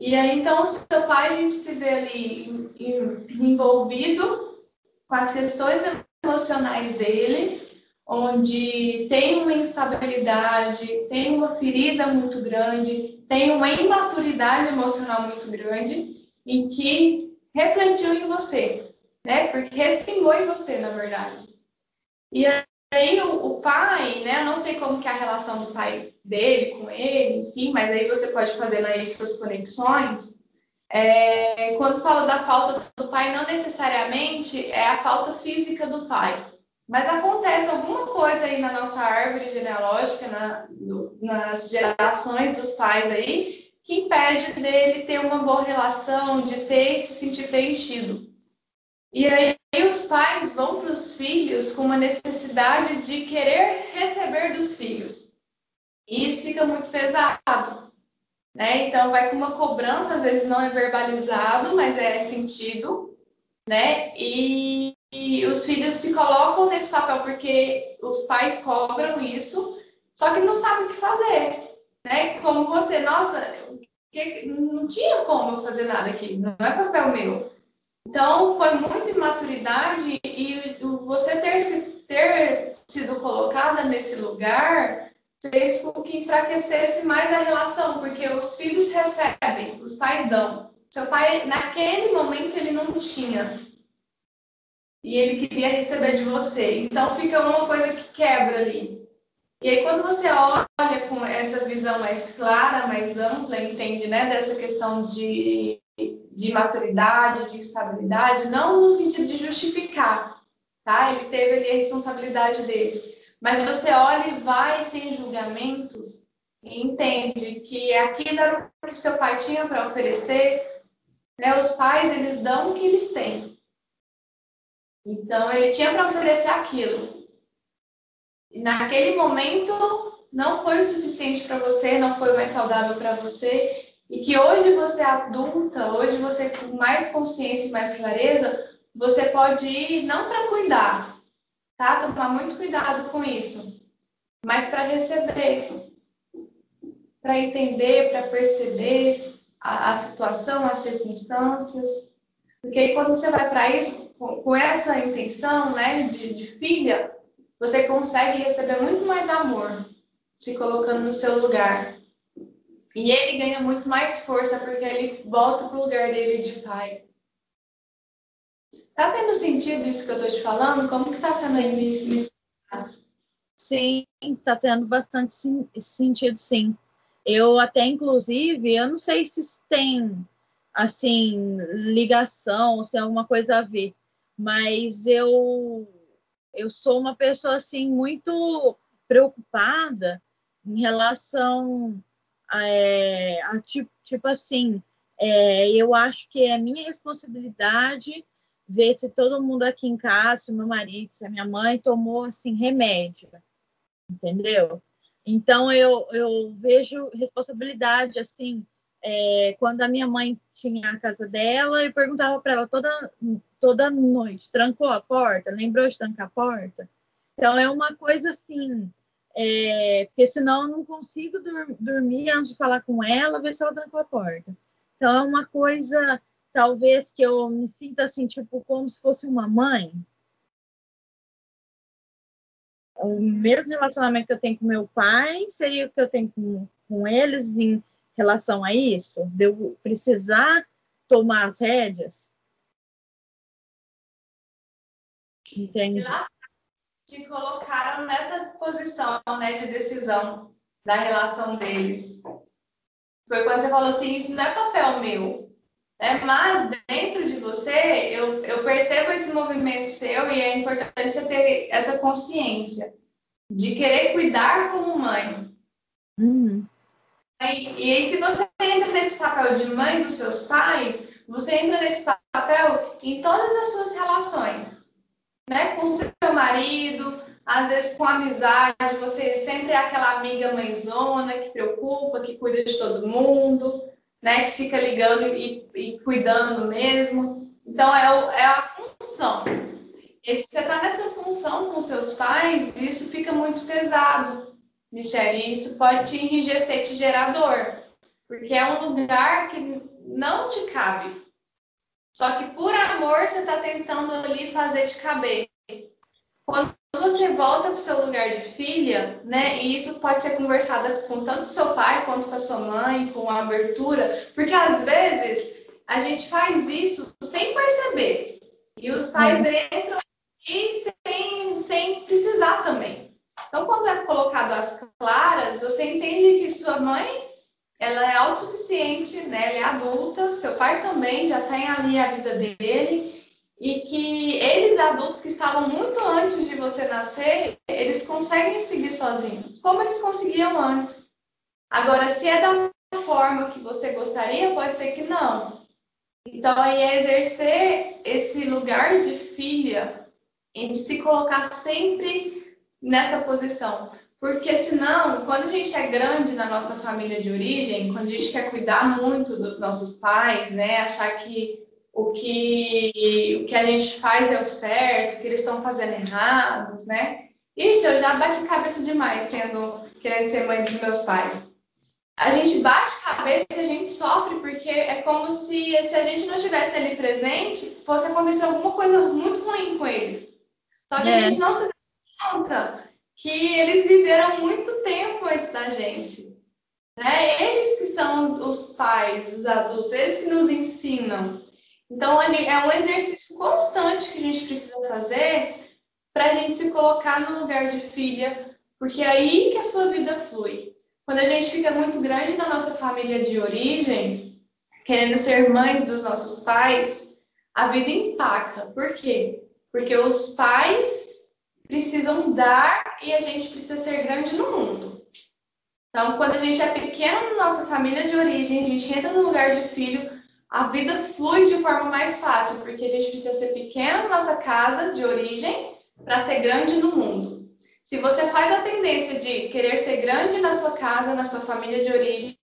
E aí, então, o seu pai, a gente se vê ali envolvido com as questões emocionais dele, onde tem uma instabilidade, tem uma ferida muito grande, tem uma imaturidade emocional muito grande, em que refletiu em você, né? Porque respingou em você, na verdade. E aí o, o, pai, né? Não sei como que é a relação do pai dele com ele, enfim, mas aí você pode fazer aí suas conexões. É, quando falo da falta do pai, não necessariamente é a falta física do pai, mas acontece alguma coisa aí na nossa árvore genealógica, na, nas gerações dos pais aí, que impede dele ter uma boa relação, de ter se sentir preenchido. E aí os pais vão para os filhos com uma necessidade de querer receber dos filhos. E isso fica muito pesado. Né? Então vai com uma cobrança, às vezes não é verbalizado, mas é sentido, né? E, e os filhos se colocam nesse papel porque os pais cobram isso, só que não sabem o que fazer, né? Como você, nossa, não tinha como fazer nada aqui, não é papel meu. Então, foi muita imaturidade e você ter, ter sido colocada nesse lugar fez com que enfraquecesse mais a relação, porque os filhos recebem, os pais dão. Seu pai, naquele momento, ele não tinha. E ele queria receber de você. Então, fica uma coisa que quebra ali. E aí, quando você olha com essa visão mais clara, mais ampla, entende, né, dessa questão de, de maturidade, de estabilidade, não no sentido de justificar, tá? Ele teve ali a responsabilidade dele. Mas você olha e vai sem julgamentos e entende que aquilo era o que seu pai tinha para oferecer. Né? Os pais, eles dão o que eles têm. Então, ele tinha para oferecer aquilo. E naquele momento não foi o suficiente para você, não foi mais saudável para você, e que hoje você é adulta, hoje você com mais consciência e mais clareza, você pode ir não para cuidar, tá? Tomar muito cuidado com isso, mas para receber, para entender, para perceber a, a, situação, as circunstâncias. Porque aí quando você vai para isso, com, com, essa intenção, né, de, de filha, você consegue receber muito mais amor se colocando no seu lugar. E ele ganha muito mais força porque ele volta para o lugar dele de pai. Tá tendo sentido isso que eu tô te falando? Como que tá sendo aí me, me Sim, tá tendo bastante sentido, sim. Eu até, inclusive, eu não sei se tem, assim, ligação, se é alguma coisa a ver, mas eu eu sou uma pessoa assim muito preocupada em relação é, a tipo, tipo assim, é, eu acho que é minha responsabilidade ver se todo mundo aqui em casa, se meu marido, se a minha mãe tomou assim remédio, entendeu? Então eu, eu vejo responsabilidade assim é, quando a minha mãe tinha a casa dela e perguntava para ela toda, toda noite: trancou a porta? Lembrou de trancar a porta? Então, é uma coisa assim, é, porque senão eu não consigo dormir antes de falar com ela, ver se ela trancou a porta. Então, é uma coisa, talvez, que eu me sinta assim, tipo, como se fosse uma mãe. O mesmo relacionamento que eu tenho com meu pai seria o que eu tenho com, com eles em relação a isso? De eu precisar tomar as rédeas? Entende? Lá te colocaram nessa posição né, de decisão da relação deles. Foi quando você falou assim, isso não é papel meu. Né? Mas dentro de você, eu, eu percebo esse movimento seu e é importante você ter essa consciência de querer cuidar como mãe. Uhum. E, e aí, se você entra nesse papel de mãe dos seus pais, você entra nesse papel em todas as suas relações, né? Com seu marido, às vezes com amizade, você sempre é aquela amiga mãezona que preocupa, que cuida de todo mundo, né? Que fica ligando e, e cuidando mesmo. Então, é, o, é a função. E se você está nessa função com seus pais, isso fica muito pesado Michelle, isso pode te enrijecer, te gerar dor, porque é um lugar que não te cabe. Só que por amor você está tentando ali fazer te caber. Quando você volta para o seu lugar de filha, né? E isso pode ser conversado com tanto com seu pai quanto com a sua mãe, com a abertura, porque às vezes a gente faz isso sem perceber. E os pais entram e sem, sem precisar também. Então, quando é colocado às claras, você entende que sua mãe ela é autossuficiente, né? Ela é adulta, seu pai também já tem ali a vida dele, e que eles adultos que estavam muito antes de você nascer, eles conseguem seguir sozinhos, como eles conseguiam antes. Agora, se é da forma que você gostaria, pode ser que não. Então, aí é exercer esse lugar de filha e de se colocar sempre nessa posição. Porque senão, quando a gente é grande na nossa família de origem, quando a gente quer cuidar muito dos nossos pais, né, achar que o que, o que a gente faz é o certo, que eles estão fazendo errados, né? Ixi, eu já bati cabeça demais sendo, querendo ser mãe dos meus pais. A gente bate cabeça e a gente sofre, porque é como se, se a gente não estivesse ali presente, fosse acontecer alguma coisa muito ruim com eles. Só que é. a gente não se dá conta que eles viveram muito tempo antes da gente. Né? Eles que são os, os pais, os adultos, eles que nos ensinam. Então, gente, é um exercício constante que a gente precisa fazer para a gente se colocar no lugar de filha, porque é aí que a sua vida flui. Quando a gente fica muito grande na nossa família de origem, querendo ser mães dos nossos pais, a vida empaca. Por quê? Porque os pais precisam dar e a gente precisa ser grande no mundo. Então, quando a gente é pequeno na nossa família de origem, a gente entra no lugar de filho, a vida flui de forma mais fácil, porque a gente precisa ser pequeno na nossa casa de origem para ser grande no mundo. Se você faz a tendência de querer ser grande na sua casa, na sua família de origem,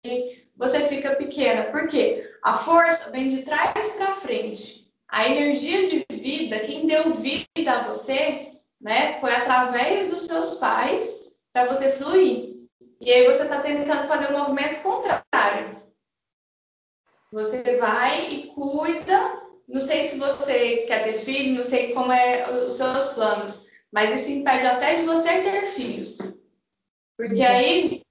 você fica pequena. Por quê? A força vem de trás para frente. A energia de vida, quem deu vida a você, né, foi através dos seus pais para você fluir. E aí você está tentando fazer o um movimento contrário. Você vai e cuida. Não sei se você quer ter filho, não sei como é os seus planos, mas isso impede até de você ter filhos. Porque aí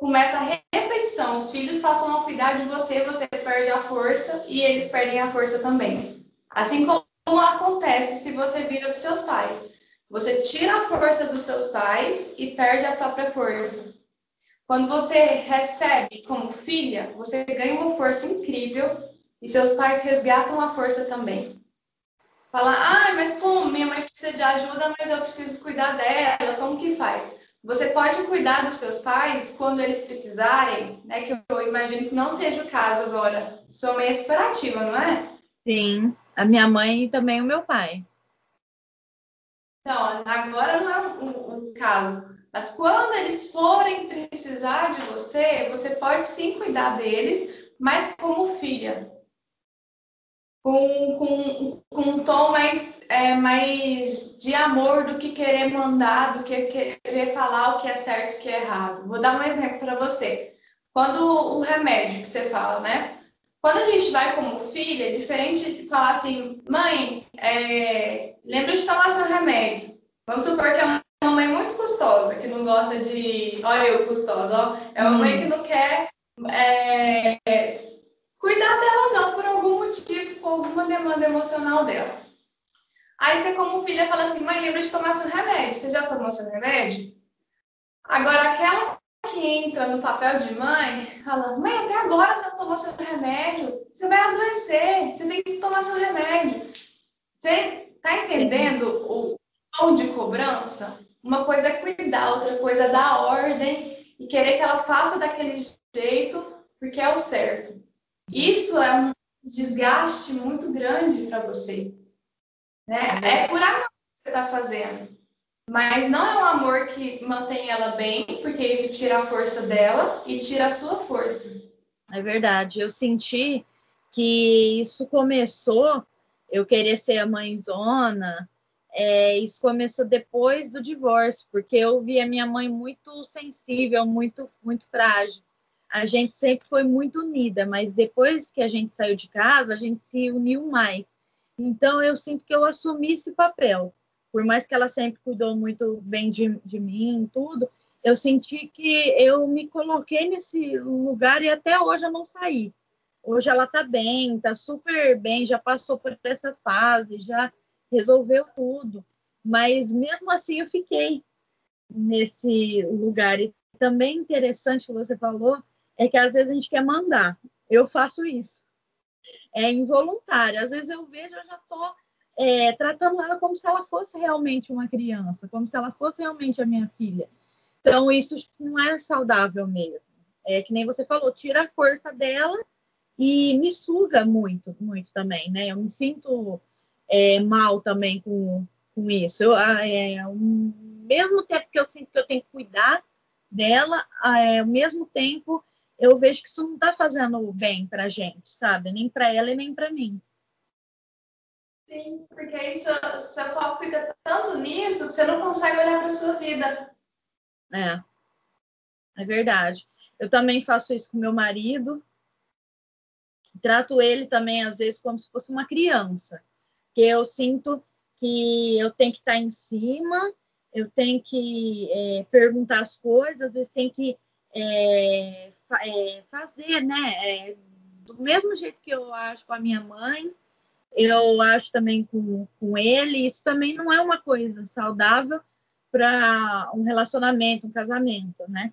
começa a repetição. Os filhos passam a cuidar de você, você perde a força e eles perdem a força também. Assim como acontece se você vira para os seus pais. Você tira a força dos seus pais e perde a própria força. Quando você recebe como filha, você ganha uma força incrível e seus pais resgatam a força também. Fala, ah, mas como minha mãe precisa de ajuda, mas eu preciso cuidar dela, como que faz? Você pode cuidar dos seus pais quando eles precisarem, né? Que eu imagino que não seja o caso agora. Sua mãe é super ativa, não é? Sim, a minha mãe e também o meu pai. Então, agora não é um, um caso. Mas quando eles forem precisar de você, você pode sim cuidar deles, mas como filha. Com, com, com um tom mais, é, mais de amor do que querer mandar, do que querer falar o que é certo e o que é errado. Vou dar um exemplo para você. Quando o remédio que você fala, né? Quando a gente vai como filha, é diferente de falar assim, mãe, é, lembra de tomar seu remédio. Vamos supor que é mãe muito custosa, que não gosta de. Olha eu custosa, ó. É uma mãe que não quer é, cuidar dela, não, por algum motivo, por alguma demanda emocional dela. Aí você, como filha, fala assim: mãe, lembra de tomar seu remédio. Você já tomou seu remédio? Agora, aquela que entra no papel de mãe, fala: mãe, até agora você não tomou seu remédio. Você vai adoecer. Você tem que tomar seu remédio. Você tá entendendo o tom de cobrança? Uma coisa é cuidar, outra coisa é dar ordem e querer que ela faça daquele jeito porque é o certo. Isso é um desgaste muito grande para você. Né? É por amor que você está fazendo. Mas não é um amor que mantém ela bem, porque isso tira a força dela e tira a sua força. É verdade. Eu senti que isso começou, eu querer ser a mãezona, é, isso começou depois do divórcio, porque eu vi a minha mãe muito sensível, muito, muito frágil. A gente sempre foi muito unida, mas depois que a gente saiu de casa, a gente se uniu mais. Então, eu sinto que eu assumi esse papel. Por mais que ela sempre cuidou muito bem de, de mim, tudo, eu senti que eu me coloquei nesse lugar e até hoje eu não saí. Hoje ela tá bem, tá super bem, já passou por essa fase, já resolveu tudo. Mas mesmo assim eu fiquei nesse lugar. E também interessante que você falou é que às vezes a gente quer mandar. Eu faço isso. É involuntário. Às vezes eu vejo, eu já estou é, tratando ela como se ela fosse realmente uma criança, como se ela fosse realmente a minha filha. Então, isso não é saudável mesmo. É que nem você falou, tira a força dela e me suga muito, muito também, né? Eu me sinto é, mal também com, com isso. Eu, ah, é, ao mesmo tempo que eu sinto que eu tenho que cuidar dela, é, ao mesmo tempo eu vejo que isso não está fazendo bem para a gente, sabe? Nem para ela e nem para mim. Sim, porque aí seu, seu foco fica tanto nisso que você não consegue olhar para sua vida. É, é verdade. Eu também faço isso com meu marido. Trato ele também, às vezes, como se fosse uma criança. Que eu sinto que eu tenho que estar em cima, eu tenho que é, perguntar as coisas, às vezes tem que é, é, fazer, né? É, do mesmo jeito que eu acho com a minha mãe, eu acho também com, com ele. Isso também não é uma coisa saudável para um relacionamento, um casamento, né?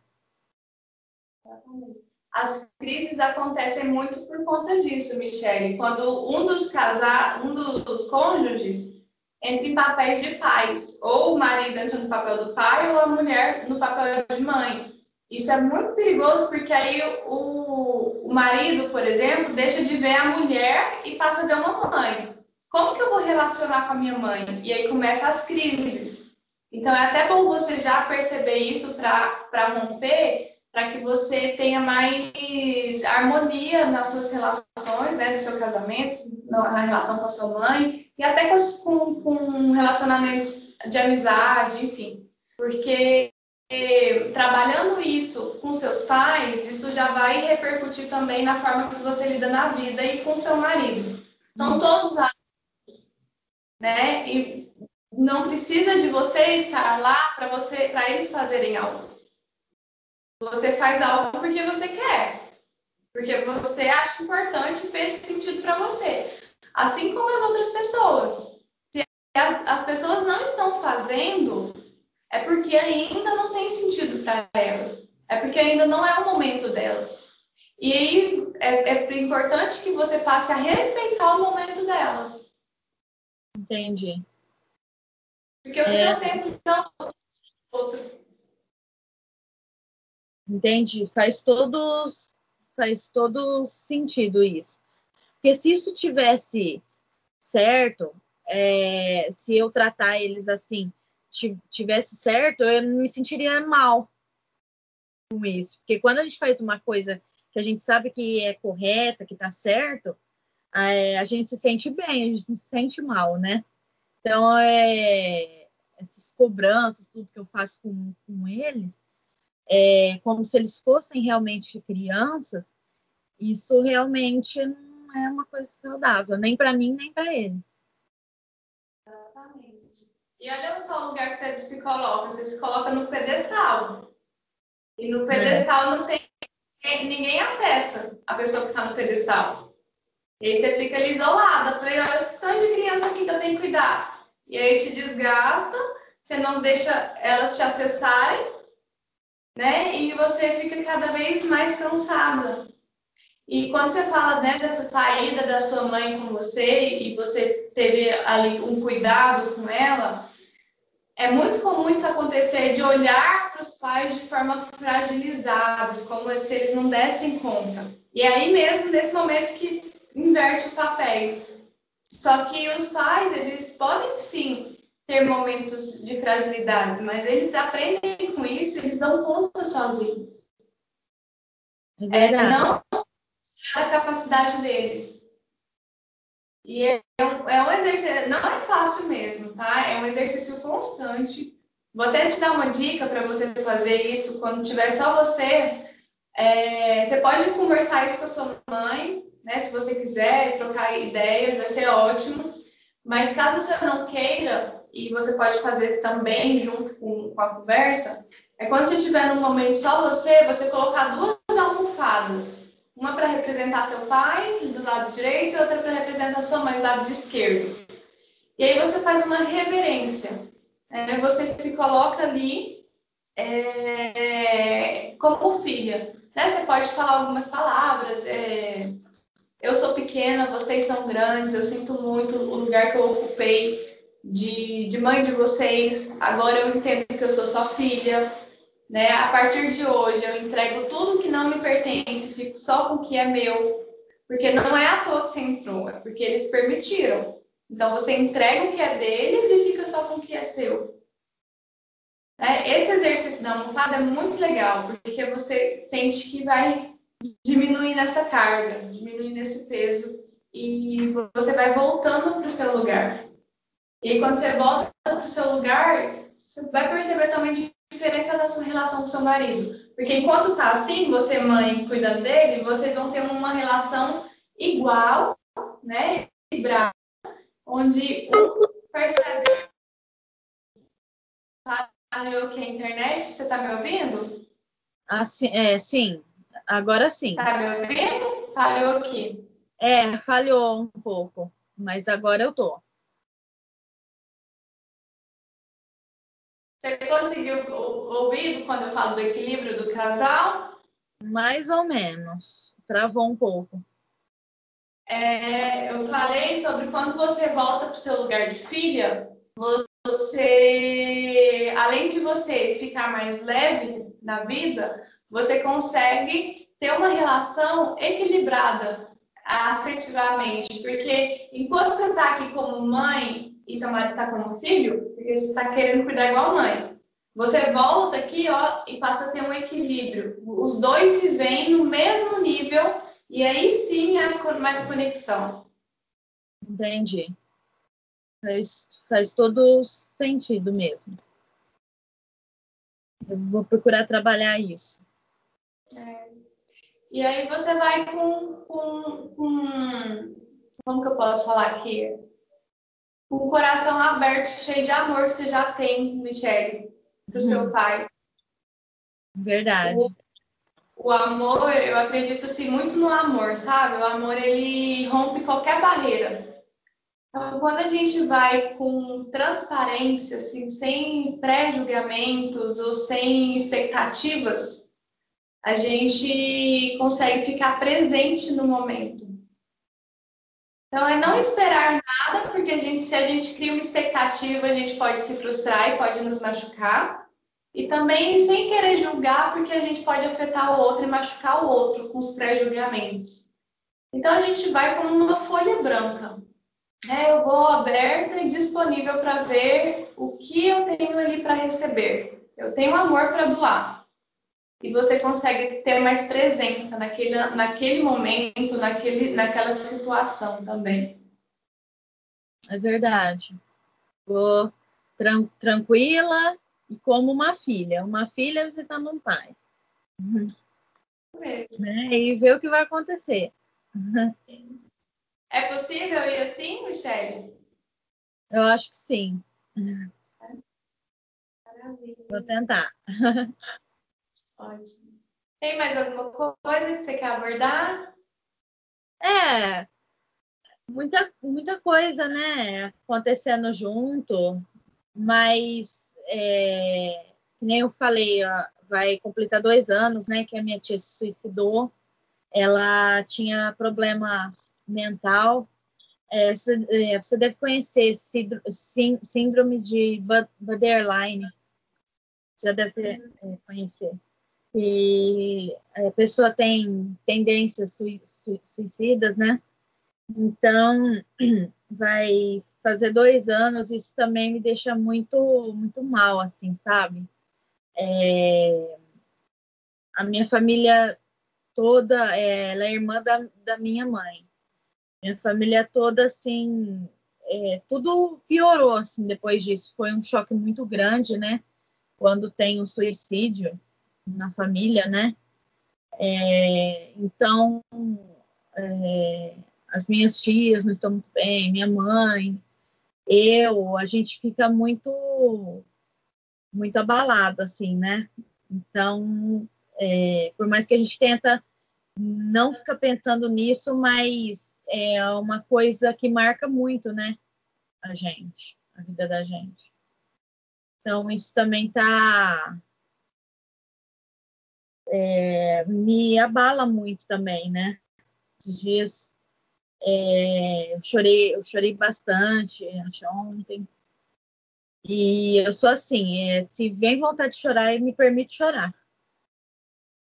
As crises acontecem muito por conta disso, Michele. Quando um dos casar, um dos cônjuges entra em papéis de pais, ou o marido entra no papel do pai, ou a mulher no papel de mãe. Isso é muito perigoso porque aí o, o marido, por exemplo, deixa de ver a mulher e passa a ver uma mãe. Como que eu vou relacionar com a minha mãe? E aí começam as crises. Então é até bom você já perceber isso para romper, para que você tenha mais harmonia nas suas relações, né, no seu casamento, na relação com a sua mãe e até com, com relacionamentos de amizade, enfim. Porque trabalhando isso com seus pais, isso já vai repercutir também na forma que você lida na vida e com seu marido. São todos né? E não precisa de você estar lá para você, para eles fazerem algo. Você faz algo porque você quer, porque você acha importante e fez sentido para você, assim como as outras pessoas. Se as, as pessoas não estão fazendo, é porque ainda não tem sentido para elas. É porque ainda não é o momento delas. E aí é, é importante que você passe a respeitar o momento delas. Entendi. Porque o é... seu tempo não é outro. Entendi. Faz todos faz todo sentido isso. Porque se isso tivesse certo, é, se eu tratar eles assim, tivesse certo, eu não me sentiria mal com isso. Porque quando a gente faz uma coisa que a gente sabe que é correta, que tá certo, é, a gente se sente bem, a gente não se sente mal, né? Então, é, essas cobranças, tudo que eu faço com, com eles, é como se eles fossem realmente crianças, isso realmente não é uma coisa saudável, nem para mim, nem para eles. Exatamente. E olha só o lugar que você se coloca, você se coloca no pedestal. E no pedestal é. não tem ninguém acessa a pessoa que está no pedestal. E aí você fica ali isolada. Falei, olha esse tanto de criança aqui que eu tenho que cuidar. E aí te desgasta, você não deixa elas te acessarem, né? E você fica cada vez mais cansada. E quando você fala né, dessa saída da sua mãe com você e você teve ali um cuidado com ela, é muito comum isso acontecer de olhar para os pais de forma fragilizados, como se eles não dessem conta. E é aí mesmo, nesse momento, que inverte os papéis. Só que os pais, eles podem sim ter momentos de fragilidades, mas eles aprendem com isso, eles dão conta sozinhos. É, é não a capacidade deles. E é um, é um exercício, não é fácil mesmo, tá? É um exercício constante. Vou até te dar uma dica para você fazer isso quando tiver só você. É, você pode conversar isso com a sua mãe, né? Se você quiser trocar ideias, vai ser ótimo. Mas caso você não queira, e você pode fazer também junto com, com a conversa, é quando você estiver num momento só você, você colocar duas almofadas. Uma para representar seu pai do lado direito e outra para representar sua mãe do lado esquerdo. E aí você faz uma reverência. Né? Você se coloca ali é, como filha. Né? Você pode falar algumas palavras. É... Eu sou pequena, vocês são grandes, eu sinto muito o lugar que eu ocupei de, de mãe de vocês. Agora eu entendo que eu sou sua filha. Né? A partir de hoje, eu entrego tudo que não me pertence, fico só com o que é meu. Porque não é à toa que você entrou, é porque eles permitiram. Então, você entrega o que é deles e fica só com o que é seu. É, esse exercício da almofada é muito legal, porque você sente que vai diminuir nessa carga, diminuir nesse peso, e você vai voltando para o seu lugar. E aí, quando você volta para o seu lugar, você vai perceber também a diferença da sua relação com seu marido. Porque enquanto tá assim, você mãe cuidando dele, vocês vão ter uma relação igual, né? Equilibrada, onde um percebe falhou que a internet, você está me ouvindo? Assim, é, sim, agora sim. Está me ouvindo? Falhou aqui. É, falhou um pouco, mas agora eu tô. Você conseguiu ouvir quando eu falo do equilíbrio do casal? Mais ou menos. Travou um pouco. É, eu falei sobre quando você volta para o seu lugar de filha, você, além de você ficar mais leve na vida, você consegue ter uma relação equilibrada afetivamente, porque enquanto você está aqui como mãe e seu marido está como filho, porque você está querendo cuidar igual mãe, você volta aqui ó, e passa a ter um equilíbrio. Os dois se veem no mesmo nível e aí sim há mais conexão. Entendi. Faz, faz todo sentido mesmo. Eu vou procurar trabalhar isso. É. E aí você vai com, com, com, Como que eu posso falar aqui? O coração aberto, cheio de amor que você já tem, Michele, do uhum. seu pai. Verdade. O, o amor, eu acredito assim, muito no amor, sabe? O amor, ele rompe qualquer barreira. Então, quando a gente vai com transparência, assim, sem pré-julgamentos ou sem expectativas, a gente consegue ficar presente no momento. Então, é não esperar nada, porque a gente, se a gente cria uma expectativa, a gente pode se frustrar e pode nos machucar. E também sem querer julgar, porque a gente pode afetar o outro e machucar o outro com os pré-julgamentos. Então, a gente vai como uma folha branca é, eu vou aberta e disponível para ver o que eu tenho ali para receber. Eu tenho amor para doar. E você consegue ter mais presença naquele, naquele momento, naquele, naquela situação também. É verdade. Vou tran tranquila e como uma filha. Uma filha visitando um pai. É. Né? E ver o que vai acontecer. É possível ir assim, Michelle? Eu acho que sim. Maravilha. Vou tentar. Tem mais alguma coisa que você quer abordar? É, muita, muita coisa, né? Acontecendo junto, mas é, nem eu falei, ó, vai completar dois anos, né? Que a minha tia se suicidou. Ela tinha problema mental, é, você, é, você, deve conhecer síndrome de borderline. Já deve é, conhecer. E a pessoa tem tendências suicidas, né? Então, vai fazer dois anos, isso também me deixa muito, muito mal, assim, sabe? É, a minha família toda, é, ela é irmã da, da minha mãe. Minha família toda, assim, é, tudo piorou, assim, depois disso. Foi um choque muito grande, né? Quando tem um suicídio na família, né? É, então, é, as minhas tias não estão muito bem, minha mãe, eu, a gente fica muito, muito abalado, assim, né? Então, é, por mais que a gente tenta não ficar pensando nisso, mas é uma coisa que marca muito, né? A gente, a vida da gente. Então, isso também está é, me abala muito também, né? Esses dias é, eu chorei, eu chorei bastante ontem. E eu sou assim, é, se vem vontade de chorar, me permite chorar.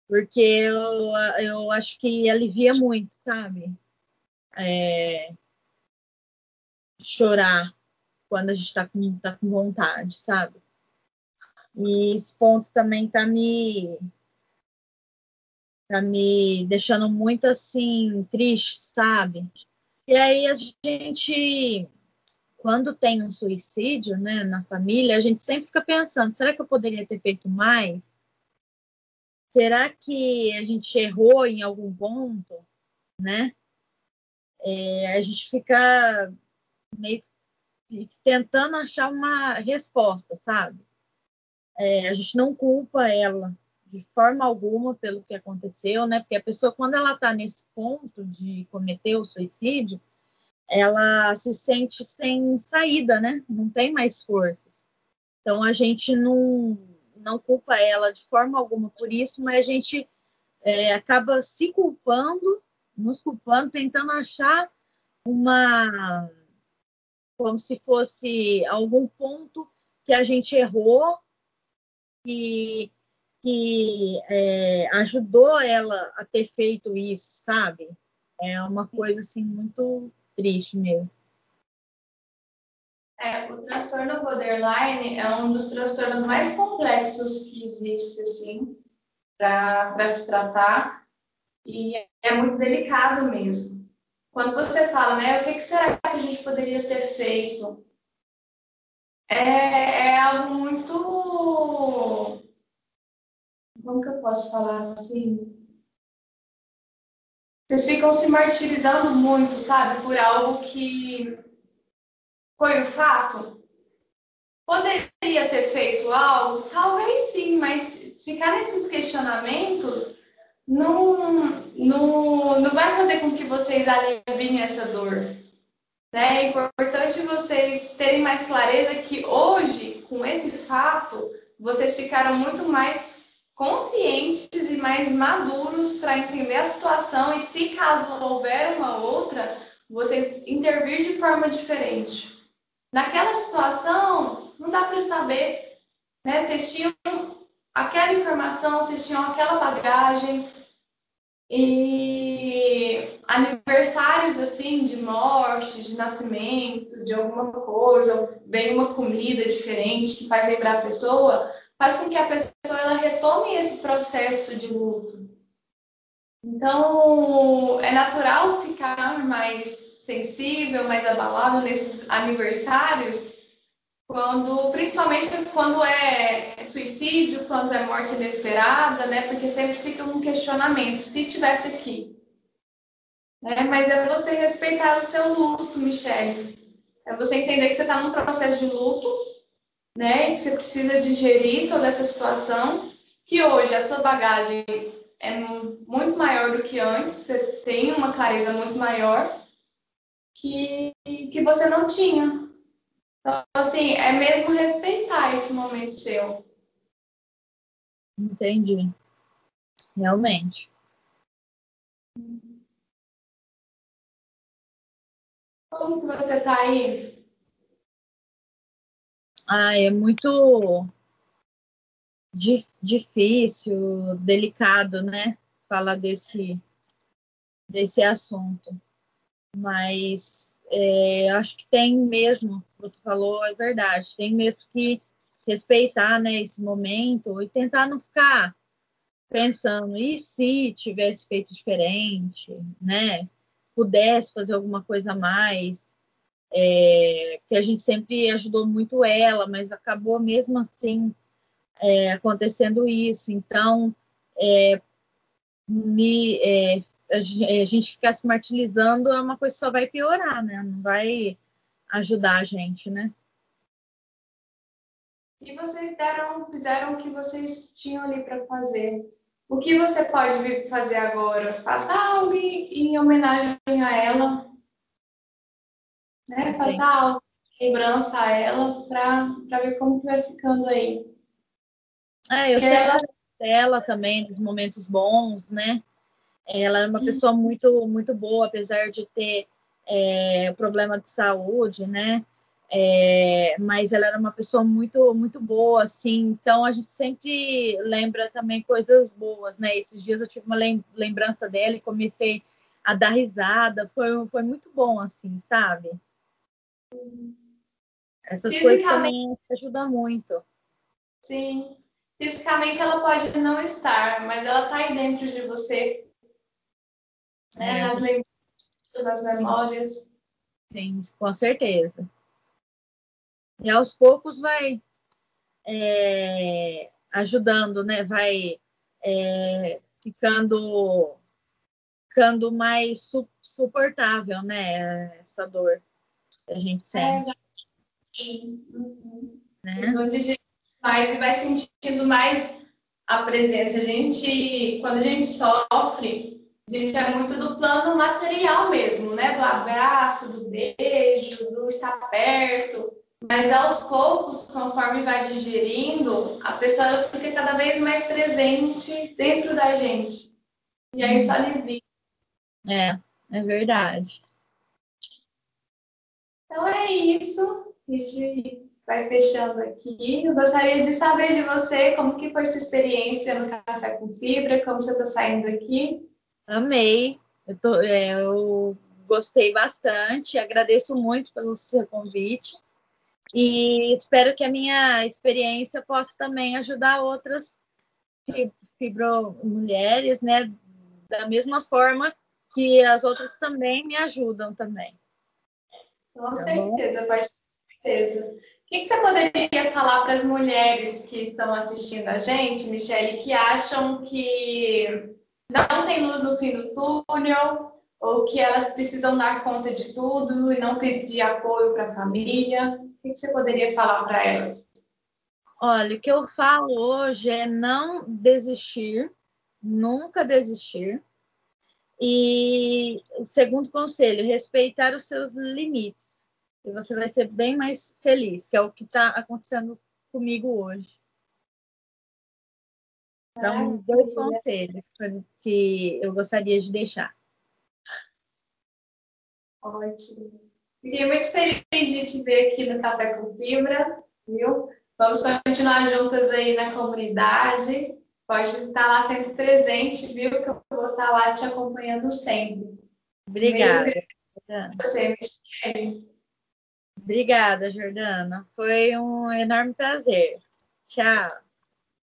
Porque eu, eu acho que alivia muito, sabe? É, chorar quando a gente está com, tá com vontade, sabe? E esse ponto também tá me tá me deixando muito assim triste, sabe? E aí a gente quando tem um suicídio, né, na família, a gente sempre fica pensando, será que eu poderia ter feito mais? Será que a gente errou em algum ponto, né? É, a gente fica meio que tentando achar uma resposta, sabe? É, a gente não culpa ela de forma alguma pelo que aconteceu, né? Porque a pessoa, quando ela está nesse ponto de cometer o suicídio, ela se sente sem saída, né? Não tem mais forças. Então a gente não, não culpa ela de forma alguma por isso, mas a gente é, acaba se culpando, nos culpando, tentando achar uma como se fosse algum ponto que a gente errou que, que é, ajudou ela a ter feito isso, sabe? É uma coisa assim muito triste mesmo. É, o transtorno borderline é um dos transtornos mais complexos que existe, assim, para se tratar, e é muito delicado mesmo. Quando você fala, né, o que, que será que a gente poderia ter feito? É, é algo muito. Como que eu posso falar assim? Vocês ficam se martirizando muito, sabe, por algo que foi um fato. Poderia ter feito algo? Talvez sim, mas ficar nesses questionamentos não, não, não vai fazer com que vocês aliviem essa dor. Né? É importante vocês terem mais clareza que hoje, com esse fato, vocês ficaram muito mais conscientes e mais maduros para entender a situação e, se caso houver uma outra, vocês intervir de forma diferente. Naquela situação, não dá para saber, né? Vocês tinham aquela informação, vocês tinham aquela bagagem, e aniversários assim de morte, de nascimento, de alguma coisa, vem uma comida diferente que faz lembrar a pessoa, faz com que a pessoa ela retome esse processo de luto. Então, é natural ficar mais sensível, mais abalado nesses aniversários, quando, principalmente quando é suicídio, quando é morte inesperada, né? Porque sempre fica um questionamento, se tivesse aqui. Né? Mas é você respeitar o seu luto, Michelle. É você entender que você está num processo de luto, né? Você precisa digerir toda essa situação, que hoje a sua bagagem é muito maior do que antes, você tem uma clareza muito maior que, que você não tinha, então, assim, é mesmo respeitar esse momento seu. Entendi. Realmente. Como que você tá aí? Ah, é muito di difícil, delicado, né? Falar desse, desse assunto. Mas é, acho que tem mesmo, você falou, é verdade, tem mesmo que respeitar né, esse momento e tentar não ficar pensando, e se tivesse feito diferente, né? Pudesse fazer alguma coisa a mais, é, que a gente sempre ajudou muito ela, mas acabou mesmo assim é, acontecendo isso. Então, é, me é, a gente ficar se martirizando é uma coisa que só vai piorar, né? Não vai ajudar a gente, né? E vocês deram, fizeram o que vocês tinham ali para fazer. O que você pode vir fazer agora? Faça algo em homenagem a ela. Né? Faça algo em lembrança a ela para ver como que vai ficando aí. É, eu sei, ela... ela também nos momentos bons, né? Ela é uma pessoa muito, muito boa, apesar de ter é, problema de saúde, né? É, mas ela era uma pessoa muito, muito boa, assim. Então a gente sempre lembra também coisas boas, né? Esses dias eu tive uma lembrança dela e comecei a dar risada. Foi, foi muito bom, assim, sabe? Essas coisas também ajudam muito. Sim. Fisicamente ela pode não estar, mas ela está aí dentro de você. Né? É. Nas lembranças, nas memórias. Sim, com certeza. E aos poucos vai é, ajudando, né? Vai é, ficando, ficando mais su suportável, né? Essa dor que a gente é, sente. É, uhum. né? mais e vai sentindo mais a presença. A gente, quando a gente sofre, a gente é muito do plano material mesmo, né? Do abraço, do beijo, do estar perto. Mas aos poucos, conforme vai digerindo, a pessoa fica cada vez mais presente dentro da gente. E aí isso alivia. É, é verdade. Então é isso. A gente vai fechando aqui. Eu gostaria de saber de você como que foi sua experiência no Café com Fibra, como você está saindo aqui. Amei. Eu, tô, é, eu gostei bastante, agradeço muito pelo seu convite. E espero que a minha experiência possa também ajudar outras fibromulheres, né? Da mesma forma que as outras também me ajudam também. Com tá certeza, com certeza. O que, que você poderia falar para as mulheres que estão assistindo a gente, Michele, que acham que não tem luz no fim do túnel, ou que elas precisam dar conta de tudo e não pedir apoio para a família? O que você poderia falar para elas? Olha, o que eu falo hoje é não desistir, nunca desistir. E o segundo conselho, respeitar os seus limites. E você vai ser bem mais feliz, que é o que está acontecendo comigo hoje. Então, dois conselhos que eu gostaria de deixar. Ótimo. Fiquei muito feliz de te ver aqui no Café com Fibra, viu? Vamos continuar juntas aí na comunidade. Pode estar lá sempre presente, viu? Que eu vou estar lá te acompanhando sempre. Obrigada. Você, Michelle. Obrigada, Jordana. Foi um enorme prazer. Tchau.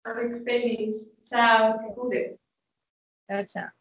Fico feliz. Tchau. Fique com Deus. Tchau, tchau.